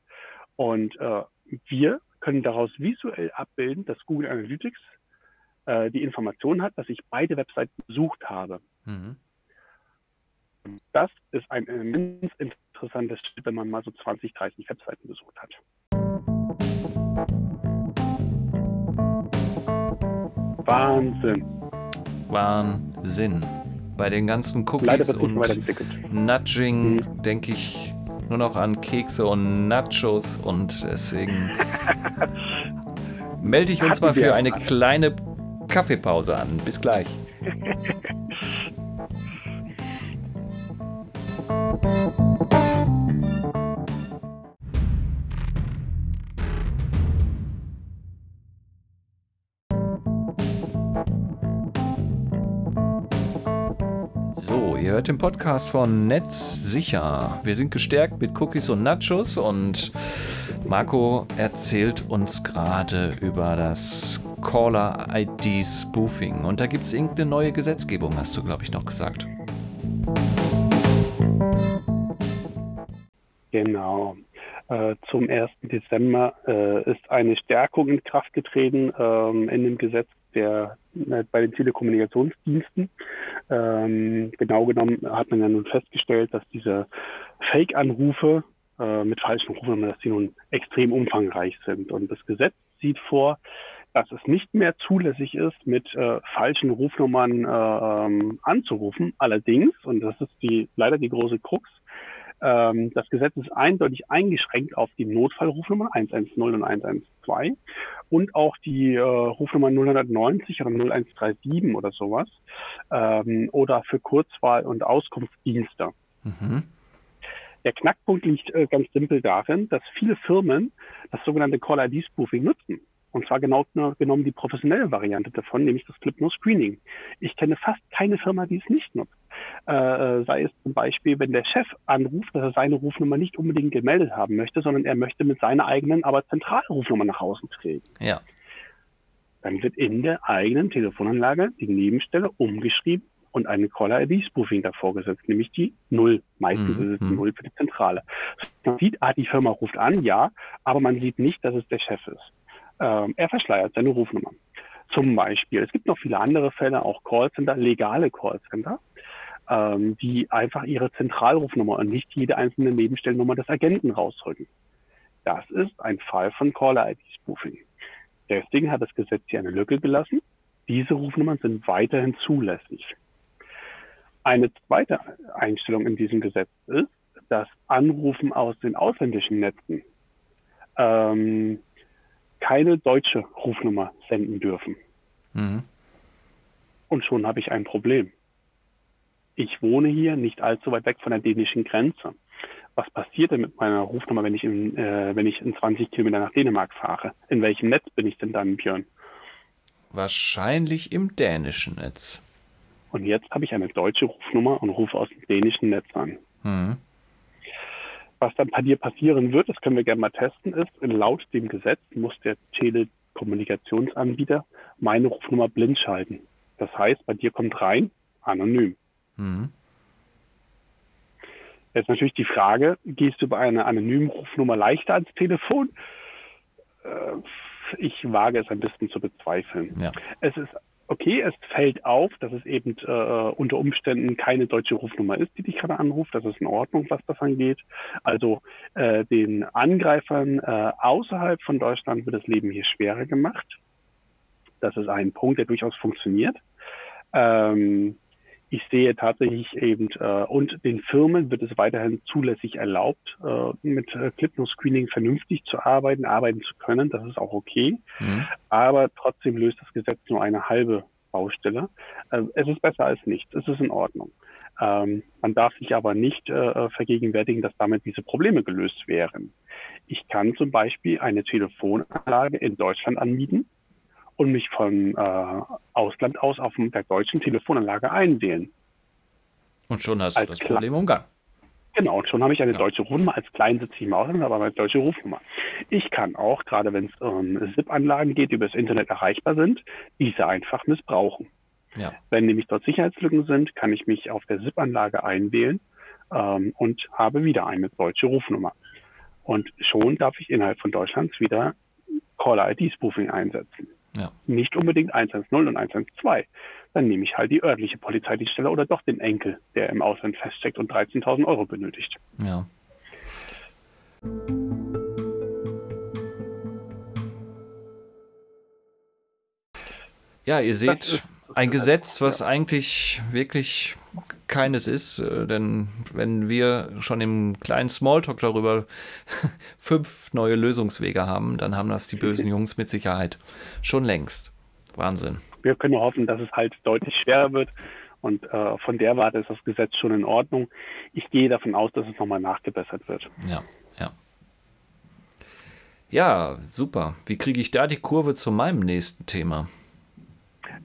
Und äh, wir können daraus visuell abbilden, dass Google Analytics äh, die Information hat, dass ich beide Webseiten besucht habe. Mhm. Das ist ein immens interessantes Schritt, wenn man mal so 20, 30 Webseiten besucht hat. Wahnsinn. Wahnsinn. Bei den ganzen Cookies und Nudging mhm. denke ich nur noch an Kekse und Nachos und deswegen melde ich uns Hatten mal für eine kleine Kaffeepause an. Bis gleich. Den Podcast von Netz sicher. Wir sind gestärkt mit Cookies und Nachos und Marco erzählt uns gerade über das Caller ID Spoofing. Und da gibt es irgendeine neue Gesetzgebung, hast du, glaube ich, noch gesagt. Genau. Äh, zum 1. Dezember äh, ist eine Stärkung in Kraft getreten ähm, in dem Gesetz der, äh, bei den Telekommunikationsdiensten. Ähm, genau genommen hat man ja nun festgestellt, dass diese Fake-Anrufe äh, mit falschen Rufnummern, dass die nun extrem umfangreich sind. Und das Gesetz sieht vor, dass es nicht mehr zulässig ist, mit äh, falschen Rufnummern äh, ähm, anzurufen. Allerdings, und das ist die, leider die große Krux, ähm, das Gesetz ist eindeutig eingeschränkt auf die Notfallrufnummern 110 und 112 und auch die äh, Rufnummer 090 oder 0137 oder sowas ähm, oder für Kurzwahl- und Auskunftsdienste. Mhm. Der Knackpunkt liegt äh, ganz simpel darin, dass viele Firmen das sogenannte Call-ID-Spoofing nutzen. Und zwar genau genommen die professionelle Variante davon, nämlich das Clip-No-Screening. Ich kenne fast keine Firma, die es nicht nutzt. Äh, äh, sei es zum Beispiel, wenn der Chef anruft, dass er seine Rufnummer nicht unbedingt gemeldet haben möchte, sondern er möchte mit seiner eigenen, aber Zentralrufnummer nach außen treten. Ja. Dann wird in der eigenen Telefonanlage die Nebenstelle umgeschrieben und eine Caller-ID-Spoofing davor gesetzt, nämlich die Null. Meistens mhm. ist es die mhm. Null für die Zentrale. Man sieht, ah, die Firma ruft an, ja, aber man sieht nicht, dass es der Chef ist. Ähm, er verschleiert seine Rufnummer. Zum Beispiel. Es gibt noch viele andere Fälle, auch Callcenter, legale Callcenter, ähm, die einfach ihre Zentralrufnummer und nicht jede einzelne Nebenstellnummer des Agenten rausrücken. Das ist ein Fall von Caller-ID-Spoofing. Deswegen hat das Gesetz hier eine Lücke gelassen. Diese Rufnummern sind weiterhin zulässig. Eine zweite Einstellung in diesem Gesetz ist, dass Anrufen aus den ausländischen Netzen ähm, keine deutsche Rufnummer senden dürfen. Mhm. Und schon habe ich ein Problem. Ich wohne hier nicht allzu weit weg von der dänischen Grenze. Was passiert denn mit meiner Rufnummer, wenn ich in, äh, wenn ich in 20 Kilometer nach Dänemark fahre? In welchem Netz bin ich denn dann, Björn? Wahrscheinlich im dänischen Netz. Und jetzt habe ich eine deutsche Rufnummer und rufe aus dem dänischen Netz an. Mhm. Was dann bei dir passieren wird, das können wir gerne mal testen, ist, laut dem Gesetz muss der Telekommunikationsanbieter meine Rufnummer blind schalten. Das heißt, bei dir kommt rein, anonym. Mhm. Jetzt natürlich die Frage, gehst du bei einer anonymen Rufnummer leichter ans Telefon? Äh, ich wage es ein bisschen zu bezweifeln. Ja. Es ist okay, es fällt auf, dass es eben äh, unter Umständen keine deutsche Rufnummer ist, die dich gerade anruft. Das ist in Ordnung, was das angeht. Also äh, den Angreifern äh, außerhalb von Deutschland wird das Leben hier schwerer gemacht. Das ist ein Punkt, der durchaus funktioniert. Ähm, ich sehe tatsächlich eben, äh, und den Firmen wird es weiterhin zulässig erlaubt, äh, mit äh, Clip-No-Screening vernünftig zu arbeiten, arbeiten zu können. Das ist auch okay. Mhm. Aber trotzdem löst das Gesetz nur eine halbe Baustelle. Äh, es ist besser als nichts. Es ist in Ordnung. Ähm, man darf sich aber nicht äh, vergegenwärtigen, dass damit diese Probleme gelöst wären. Ich kann zum Beispiel eine Telefonanlage in Deutschland anmieten und mich von äh, Ausland aus auf der deutschen Telefonanlage einwählen. Und schon hast als du das Problem umgangen. Genau, und schon habe ich eine ja. deutsche Rufnummer. Als klein sitze ich im Ausland, aber eine deutsche Rufnummer. Ich kann auch, gerade wenn es um SIP-Anlagen geht, die über das Internet erreichbar sind, diese einfach missbrauchen. Ja. Wenn nämlich dort Sicherheitslücken sind, kann ich mich auf der SIP-Anlage einwählen ähm, und habe wieder eine deutsche Rufnummer. Und schon darf ich innerhalb von Deutschlands wieder Caller-ID-Spoofing einsetzen. Ja. Nicht unbedingt 110 und 112. Dann nehme ich halt die örtliche Polizeidienststelle oder doch den Enkel, der im Ausland feststeckt und 13.000 Euro benötigt. Ja. Ja, ihr seht ein Gesetz, was eigentlich wirklich keines ist, äh, denn wenn wir schon im kleinen Smalltalk darüber fünf neue Lösungswege haben, dann haben das die bösen Jungs mit Sicherheit schon längst. Wahnsinn. Wir können nur hoffen, dass es halt deutlich schwerer wird und äh, von der Warte ist das Gesetz schon in Ordnung. Ich gehe davon aus, dass es nochmal nachgebessert wird. Ja, ja. Ja, super. Wie kriege ich da die Kurve zu meinem nächsten Thema?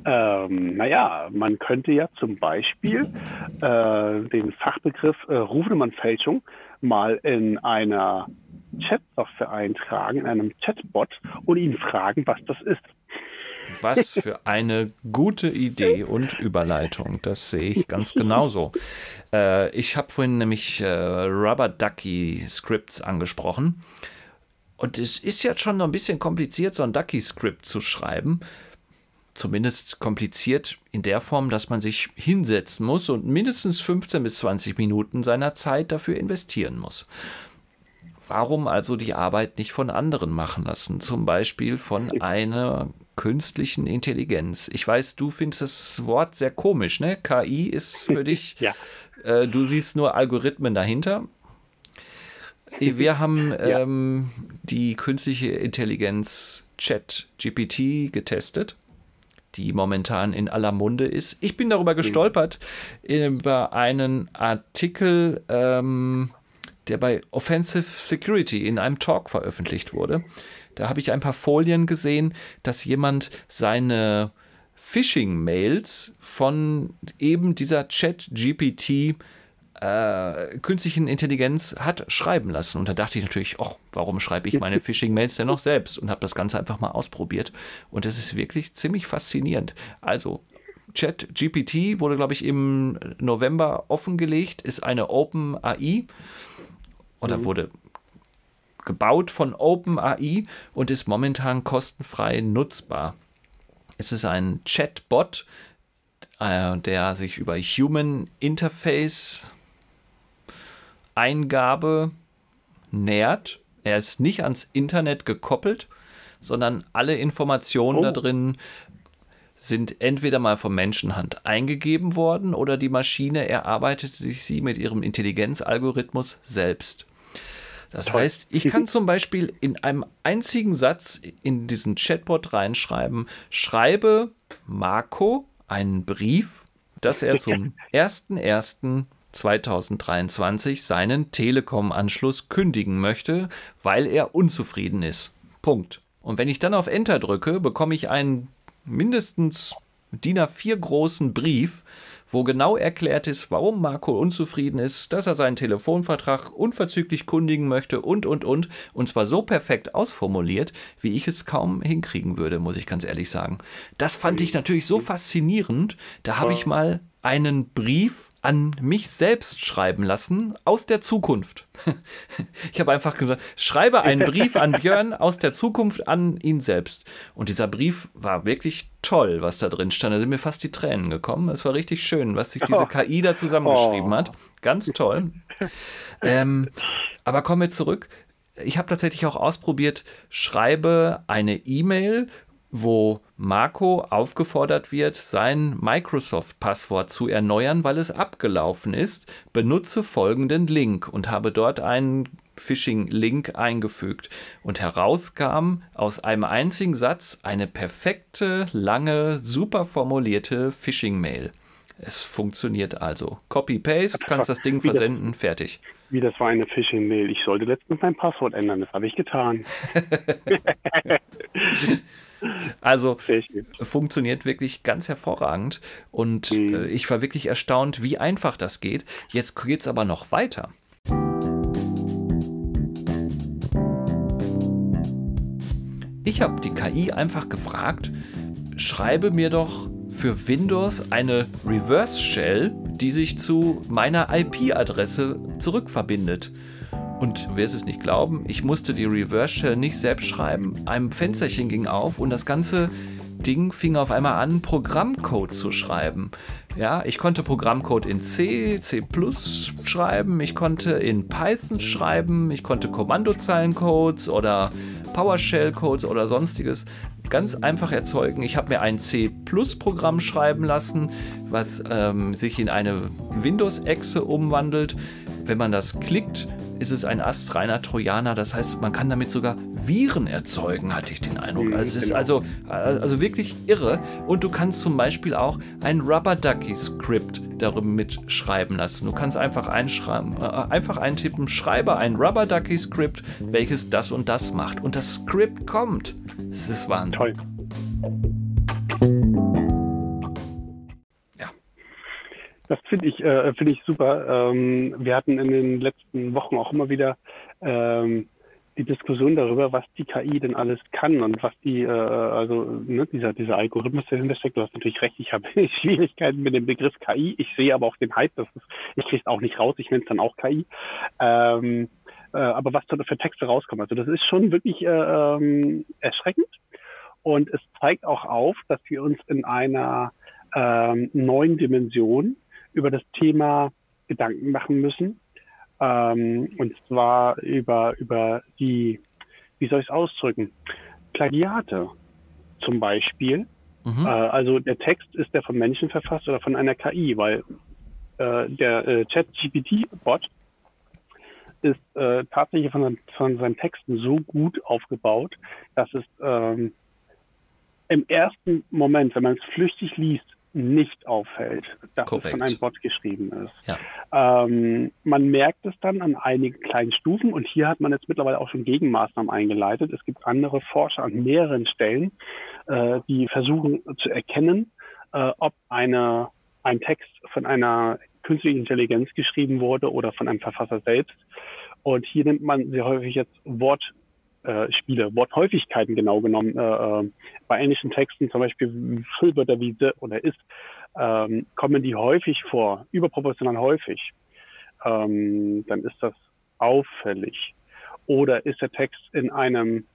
Ähm, naja, man könnte ja zum Beispiel äh, den Fachbegriff äh, Rufnummernfälschung mal in einer Chat-Software eintragen, in einem Chatbot und ihn fragen, was das ist. Was für eine gute Idee und Überleitung. Das sehe ich ganz genauso. Äh, ich habe vorhin nämlich äh, Rubber Ducky Scripts angesprochen. Und es ist jetzt schon noch ein bisschen kompliziert, so ein Ducky-Script zu schreiben. Zumindest kompliziert in der Form, dass man sich hinsetzen muss und mindestens 15 bis 20 Minuten seiner Zeit dafür investieren muss. Warum also die Arbeit nicht von anderen machen lassen? Zum Beispiel von einer künstlichen Intelligenz. Ich weiß, du findest das Wort sehr komisch, ne? KI ist für dich, ja. äh, du siehst nur Algorithmen dahinter. Wir haben ja. ähm, die künstliche Intelligenz Chat GPT getestet, die momentan in aller Munde ist. Ich bin darüber gestolpert über einen Artikel, ähm, der bei Offensive Security in einem Talk veröffentlicht wurde. Da habe ich ein paar Folien gesehen, dass jemand seine Phishing-Mails von eben dieser Chat-GPT äh, künstlichen Intelligenz hat schreiben lassen. Und da dachte ich natürlich, oh, warum schreibe ich meine Phishing-Mails denn noch selbst? Und habe das Ganze einfach mal ausprobiert. Und das ist wirklich ziemlich faszinierend. Also, Chat-GPT wurde, glaube ich, im November offengelegt, ist eine Open AI oder mhm. wurde gebaut von OpenAI und ist momentan kostenfrei nutzbar. Es ist ein Chatbot, äh, der sich über Human Interface Eingabe nähert. Er ist nicht ans Internet gekoppelt, sondern alle Informationen oh. da drin sind entweder mal von Menschenhand eingegeben worden oder die Maschine erarbeitet sich sie mit ihrem Intelligenzalgorithmus selbst. Das heißt, ich kann zum Beispiel in einem einzigen Satz in diesen Chatbot reinschreiben, schreibe Marco einen Brief, dass er zum 01.01.2023 seinen Telekom-Anschluss kündigen möchte, weil er unzufrieden ist. Punkt. Und wenn ich dann auf Enter drücke, bekomme ich einen mindestens DIN A4 großen Brief, wo genau erklärt ist, warum Marco unzufrieden ist, dass er seinen Telefonvertrag unverzüglich kundigen möchte und, und, und. Und zwar so perfekt ausformuliert, wie ich es kaum hinkriegen würde, muss ich ganz ehrlich sagen. Das fand ich natürlich so faszinierend. Da habe ich mal einen Brief an mich selbst schreiben lassen aus der Zukunft. ich habe einfach gesagt, schreibe einen Brief an Björn aus der Zukunft an ihn selbst. Und dieser Brief war wirklich toll, was da drin stand. Da sind mir fast die Tränen gekommen. Es war richtig schön, was sich diese oh. KI da zusammengeschrieben oh. hat. Ganz toll. ähm, aber kommen wir zurück. Ich habe tatsächlich auch ausprobiert, schreibe eine E-Mail wo Marco aufgefordert wird, sein Microsoft-Passwort zu erneuern, weil es abgelaufen ist. Benutze folgenden Link und habe dort einen Phishing-Link eingefügt. Und herauskam aus einem einzigen Satz eine perfekte, lange, super formulierte Phishing-Mail. Es funktioniert also. Copy-Paste, kannst das Ding versenden, fertig. Wie das war eine Phishing-Mail. Ich sollte letztens mein Passwort ändern, das habe ich getan. Also funktioniert wirklich ganz hervorragend und mhm. äh, ich war wirklich erstaunt, wie einfach das geht. Jetzt geht es aber noch weiter. Ich habe die KI einfach gefragt, schreibe mir doch für Windows eine Reverse Shell, die sich zu meiner IP-Adresse zurückverbindet. Und wer es nicht glauben, ich musste die Reverse Shell nicht selbst schreiben. Ein Fensterchen ging auf und das ganze Ding fing auf einmal an, Programmcode zu schreiben. Ja, ich konnte Programmcode in C, C schreiben, ich konnte in Python schreiben, ich konnte Kommandozeilencodes oder PowerShell-Codes oder sonstiges. ganz einfach erzeugen. Ich habe mir ein C-Programm schreiben lassen, was ähm, sich in eine Windows-Echse umwandelt. Wenn man das klickt, ist es ein astreiner Trojaner. Das heißt, man kann damit sogar Viren erzeugen, hatte ich den Eindruck. Mhm, Also es ist genau. also, also wirklich irre. Und du kannst zum Beispiel auch ein Rubber Ducky Script darüber mitschreiben lassen. Du kannst einfach einschreiben, äh, einfach eintippen, schreibe ein Rubber Ducky Script, welches das und das macht. Und das Script kommt. Das ist Wahnsinn. Toll. Das finde ich, äh, finde ich super. Ähm, wir hatten in den letzten Wochen auch immer wieder ähm, die Diskussion darüber, was die KI denn alles kann und was die, äh, also ne, dieser, dieser Algorithmus, dahinter steckt. Du hast natürlich recht, ich habe Schwierigkeiten mit dem Begriff KI. Ich sehe aber auch den Hype, das ist, ich kriege es auch nicht raus, ich nenne es dann auch KI. Ähm, äh, aber was da für Texte rauskommen, also das ist schon wirklich äh, ähm, erschreckend. Und es zeigt auch auf, dass wir uns in einer ähm, neuen Dimension über das Thema Gedanken machen müssen. Ähm, und zwar über, über die, wie soll ich es ausdrücken? Plagiate zum Beispiel. Mhm. Äh, also der Text ist der von Menschen verfasst oder von einer KI, weil äh, der äh, Chat-GPT-Bot ist äh, tatsächlich von, seinen- von seinen Texten so gut aufgebaut, dass es ähm, im ersten Moment, wenn man es flüchtig liest, nicht auffällt, dass es Korrekt. von einem Bot geschrieben ist. Ja. Ähm, man merkt es dann an einigen kleinen Stufen und hier hat man jetzt mittlerweile auch schon Gegenmaßnahmen eingeleitet. Es gibt andere Forscher an mehreren Stellen, äh, die versuchen zu erkennen, äh, ob eine, ein Text von einer künstlichen Intelligenz geschrieben wurde oder von einem Verfasser selbst. Und hier nimmt man sehr häufig jetzt Wortspiele, äh, Spiele, Worthäufigkeiten genau genommen. Äh, äh, bei englischen Texten zum Beispiel Füllwörter wie the oder ist, ähm, kommen die häufig vor, überproportional häufig. Ähm, dann ist das auffällig. Oder ist der Text in einem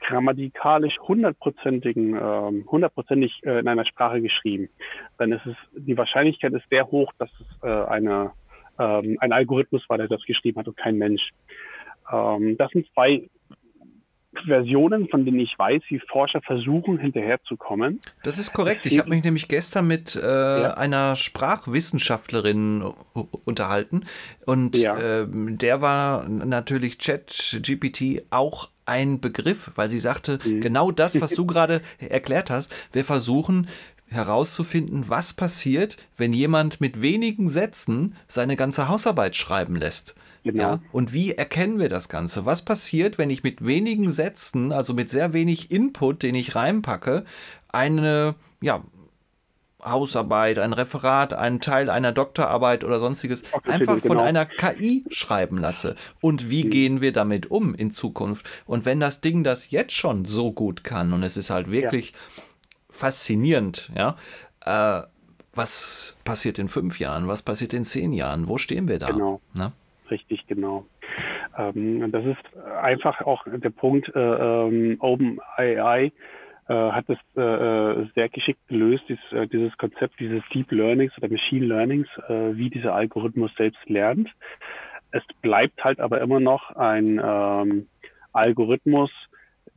grammatikalisch hundertprozentigen, ähm, hundertprozentig äh, in einer Sprache geschrieben, dann ist es, die Wahrscheinlichkeit ist sehr hoch, dass es äh, eine, ähm, ein Algorithmus war, der das geschrieben hat und kein Mensch. Ähm, das sind zwei Versionen, von denen ich weiß, wie Forscher versuchen, hinterherzukommen. Das ist korrekt. Ich habe mich nämlich gestern mit äh, einer Sprachwissenschaftlerin unterhalten und Ja. ähm, der war natürlich Chat-GPT auch ein Begriff, weil sie sagte, Mhm. genau das, was du gerade erklärt hast, wir versuchen herauszufinden, was passiert, wenn jemand mit wenigen Sätzen seine ganze Hausarbeit schreiben lässt. Genau. Ja, und wie erkennen wir das Ganze? Was passiert, wenn ich mit wenigen Sätzen, also mit sehr wenig Input, den ich reinpacke, eine ja, Hausarbeit, ein Referat, einen Teil einer Doktorarbeit oder sonstiges Doktortitel, einfach von genau. einer KI schreiben lasse? Und wie gehen wir damit um in Zukunft? Und wenn das Ding das jetzt schon so gut kann und es ist halt wirklich faszinierend, ja, äh, was passiert in fünf Jahren? Was passiert in zehn Jahren? Wo stehen wir da? Genau. Ne? Richtig, genau. Ähm, das ist einfach auch der Punkt, äh, ähm, OpenAI äh, hat es äh, äh, sehr geschickt gelöst, dieses, äh, dieses Konzept dieses Deep Learnings oder Machine Learnings, äh, wie dieser Algorithmus selbst lernt. Es bleibt halt aber immer noch ein ähm, Algorithmus,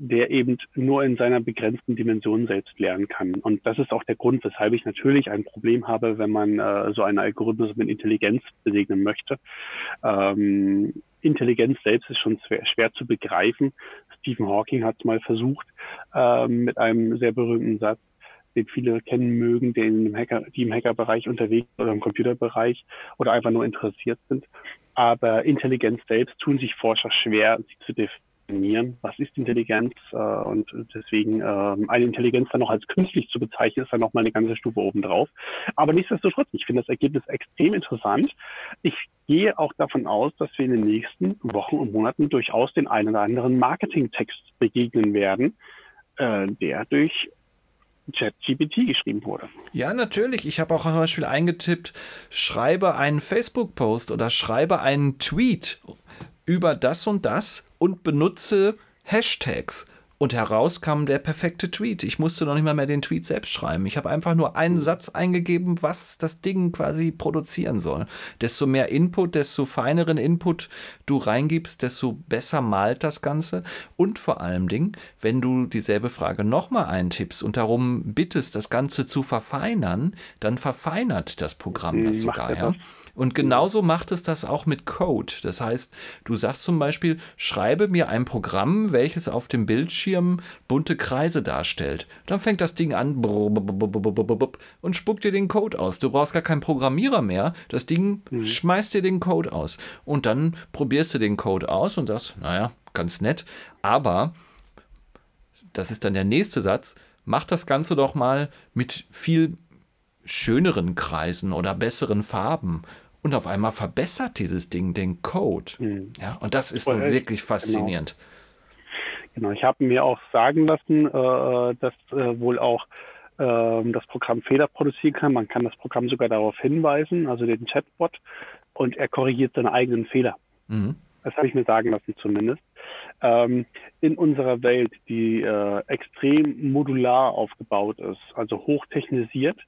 der eben nur in seiner begrenzten Dimension selbst lernen kann. Und das ist auch der Grund, weshalb ich natürlich ein Problem habe, wenn man äh, so einen Algorithmus mit Intelligenz besegnen möchte. Ähm, Intelligenz selbst ist schon schwer, schwer zu begreifen. Stephen Hawking hat es mal versucht ähm, mit einem sehr berühmten Satz, den viele kennen mögen, im, Hacker, die im Hackerbereich unterwegs oder im Computerbereich oder einfach nur interessiert sind. Aber Intelligenz selbst tun sich Forscher schwer, sie zu definieren. Was ist Intelligenz? Äh, und deswegen ähm, eine Intelligenz dann noch als künstlich zu bezeichnen, ist dann noch mal eine ganze Stufe obendrauf. Aber nichtsdestotrotz, ich finde das Ergebnis extrem interessant. Ich gehe auch davon aus, dass wir in den nächsten Wochen und Monaten durchaus den einen oder anderen Marketingtext begegnen werden, äh, der durch ChatGPT geschrieben wurde. Ja, natürlich. Ich habe auch zum Beispiel eingetippt, schreibe einen Facebook-Post oder schreibe einen Tweet über das und das und benutze Hashtags. Und heraus kam der perfekte Tweet. Ich musste noch nicht mal mehr den Tweet selbst schreiben. Ich habe einfach nur einen Satz eingegeben, was das Ding quasi produzieren soll. Desto mehr Input, desto feineren Input du reingibst, desto besser malt das Ganze. Und vor allem Ding, wenn du dieselbe Frage nochmal eintippst und darum bittest, das Ganze zu verfeinern, dann verfeinert das Programm das sogar. Ja? Und genauso macht es das auch mit Code. Das heißt, du sagst zum Beispiel, schreibe mir ein Programm, welches auf dem Bildschirm bunte Kreise darstellt. Dann fängt das Ding an und spuckt dir den Code aus. Du brauchst gar keinen Programmierer mehr. Das Ding mhm. schmeißt dir den Code aus. Und dann probierst du den Code aus und sagst, naja, ganz nett. Aber, das ist dann der nächste Satz, mach das Ganze doch mal mit viel schöneren Kreisen oder besseren Farben. Und auf einmal verbessert dieses Ding den Code. Mhm. Ja, und das ist nun wirklich genau. faszinierend. Genau, genau. ich habe mir auch sagen lassen, äh, dass äh, wohl auch äh, das Programm Fehler produzieren kann. Man kann das Programm sogar darauf hinweisen, also den Chatbot, und er korrigiert seine eigenen Fehler. Mhm. Das habe ich mir sagen lassen zumindest. Ähm, in unserer Welt, die äh, extrem modular aufgebaut ist, also hochtechnisiert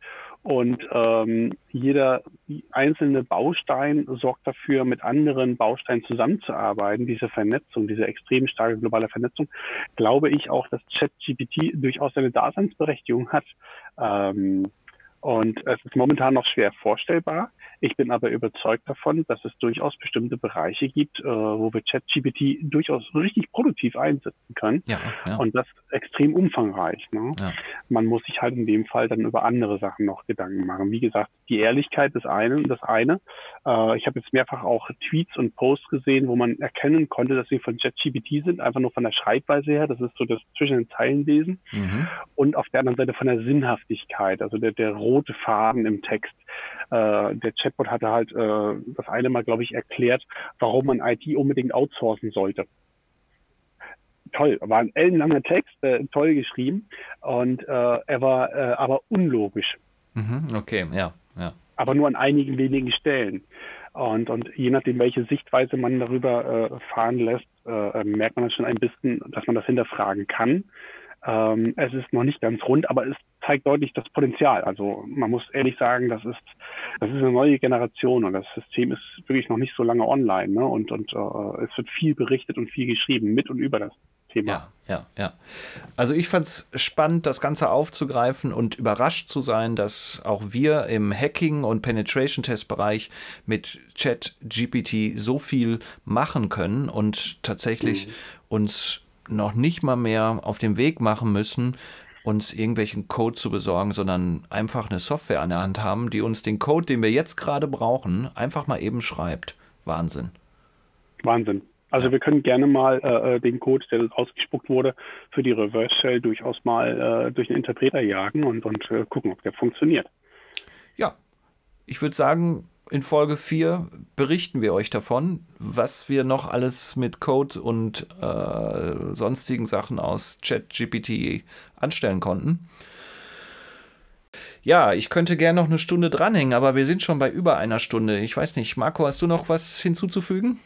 und ähm, jeder einzelne Baustein sorgt dafür, mit anderen Bausteinen zusammenzuarbeiten. Diese Vernetzung, diese extrem starke globale Vernetzung, glaube ich auch, dass ChatGPT durchaus eine Daseinsberechtigung hat. Ähm, und es ist momentan noch schwer vorstellbar. Ich bin aber überzeugt davon, dass es durchaus bestimmte Bereiche gibt, äh, wo wir ChatGPT durchaus richtig produktiv einsetzen können. Ja, ja. Und das extrem umfangreich. Ne? Ja. Man muss sich halt in dem Fall dann über andere Sachen noch Gedanken machen. Wie gesagt, die Ehrlichkeit des einen, das eine. Äh, ich habe jetzt mehrfach auch Tweets und Posts gesehen, wo man erkennen konnte, dass sie von ChatGPT sind, einfach nur von der Schreibweise her. Das ist so das zwischen den Zeilen lesen. Mhm. Und auf der anderen Seite von der Sinnhaftigkeit, also der, der rote Faden im Text. Äh, der Chatbot hatte halt äh, das eine Mal, glaube ich, erklärt, warum man IT unbedingt outsourcen sollte. Toll, war ein ellenlanger Text, äh, toll geschrieben und äh, er war äh, aber unlogisch. Mhm, okay, ja, ja. Aber nur an einigen wenigen Stellen. Und, und je nachdem, welche Sichtweise man darüber äh, fahren lässt, äh, merkt man schon ein bisschen, dass man das hinterfragen kann. Ähm, es ist noch nicht ganz rund, aber es zeigt deutlich das Potenzial. Also man muss ehrlich sagen, das ist, das ist eine neue Generation und das System ist wirklich noch nicht so lange online. Ne? Und, und äh, es wird viel berichtet und viel geschrieben mit und über das Thema. Ja, ja, ja. Also ich fand es spannend, das Ganze aufzugreifen und überrascht zu sein, dass auch wir im Hacking- und Penetration-Test-Bereich mit Chat-GPT so viel machen können und tatsächlich mhm. uns noch nicht mal mehr auf den Weg machen müssen, uns irgendwelchen Code zu besorgen, sondern einfach eine Software an der Hand haben, die uns den Code, den wir jetzt gerade brauchen, einfach mal eben schreibt. Wahnsinn. Wahnsinn. Also wir können gerne mal äh, äh den Code, der ausgespuckt wurde, für die Reverse Shell durchaus mal äh, durch einen Interpreter jagen und, und äh, gucken, ob der funktioniert. Ja, ich würde sagen, in Folge 4 berichten wir euch davon, was wir noch alles mit Code und äh, sonstigen Sachen aus ChatGPT anstellen konnten. Ja, ich könnte gerne noch eine Stunde dranhängen, aber wir sind schon bei über einer Stunde. Ich weiß nicht, Marco, hast du noch was hinzuzufügen?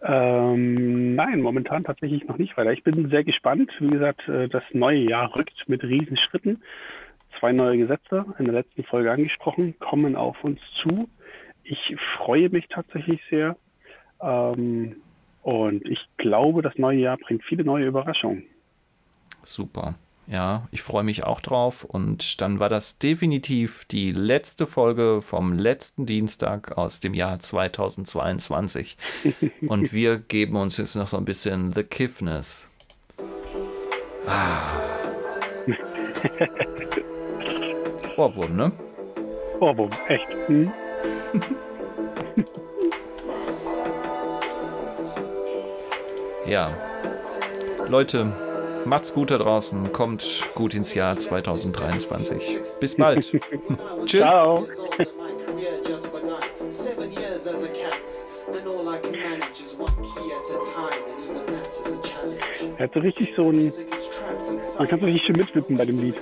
Ähm, nein, momentan tatsächlich noch nicht weiter. Ich bin sehr gespannt. Wie gesagt, äh, das neue Jahr rückt mit Riesenschritten zwei neue Gesetze in der letzten Folge angesprochen, kommen auf uns zu. Ich freue mich tatsächlich sehr. Ähm, und ich glaube, das neue Jahr bringt viele neue Überraschungen. Super. Ja, ich freue mich auch drauf. Und dann war das definitiv die letzte Folge vom letzten Dienstag aus dem Jahr 2022. Und wir geben uns jetzt noch so ein bisschen The Kiffness. Ah. Ohrwurm, ne? Ohrwurm, echt. Hm? ja. Leute, macht's gut da draußen. Kommt gut ins Jahr 2023. Bis bald. Tschüss. Ciao. Er hat so richtig so ein. Man kann so richtig schön mitwippen bei dem Lied.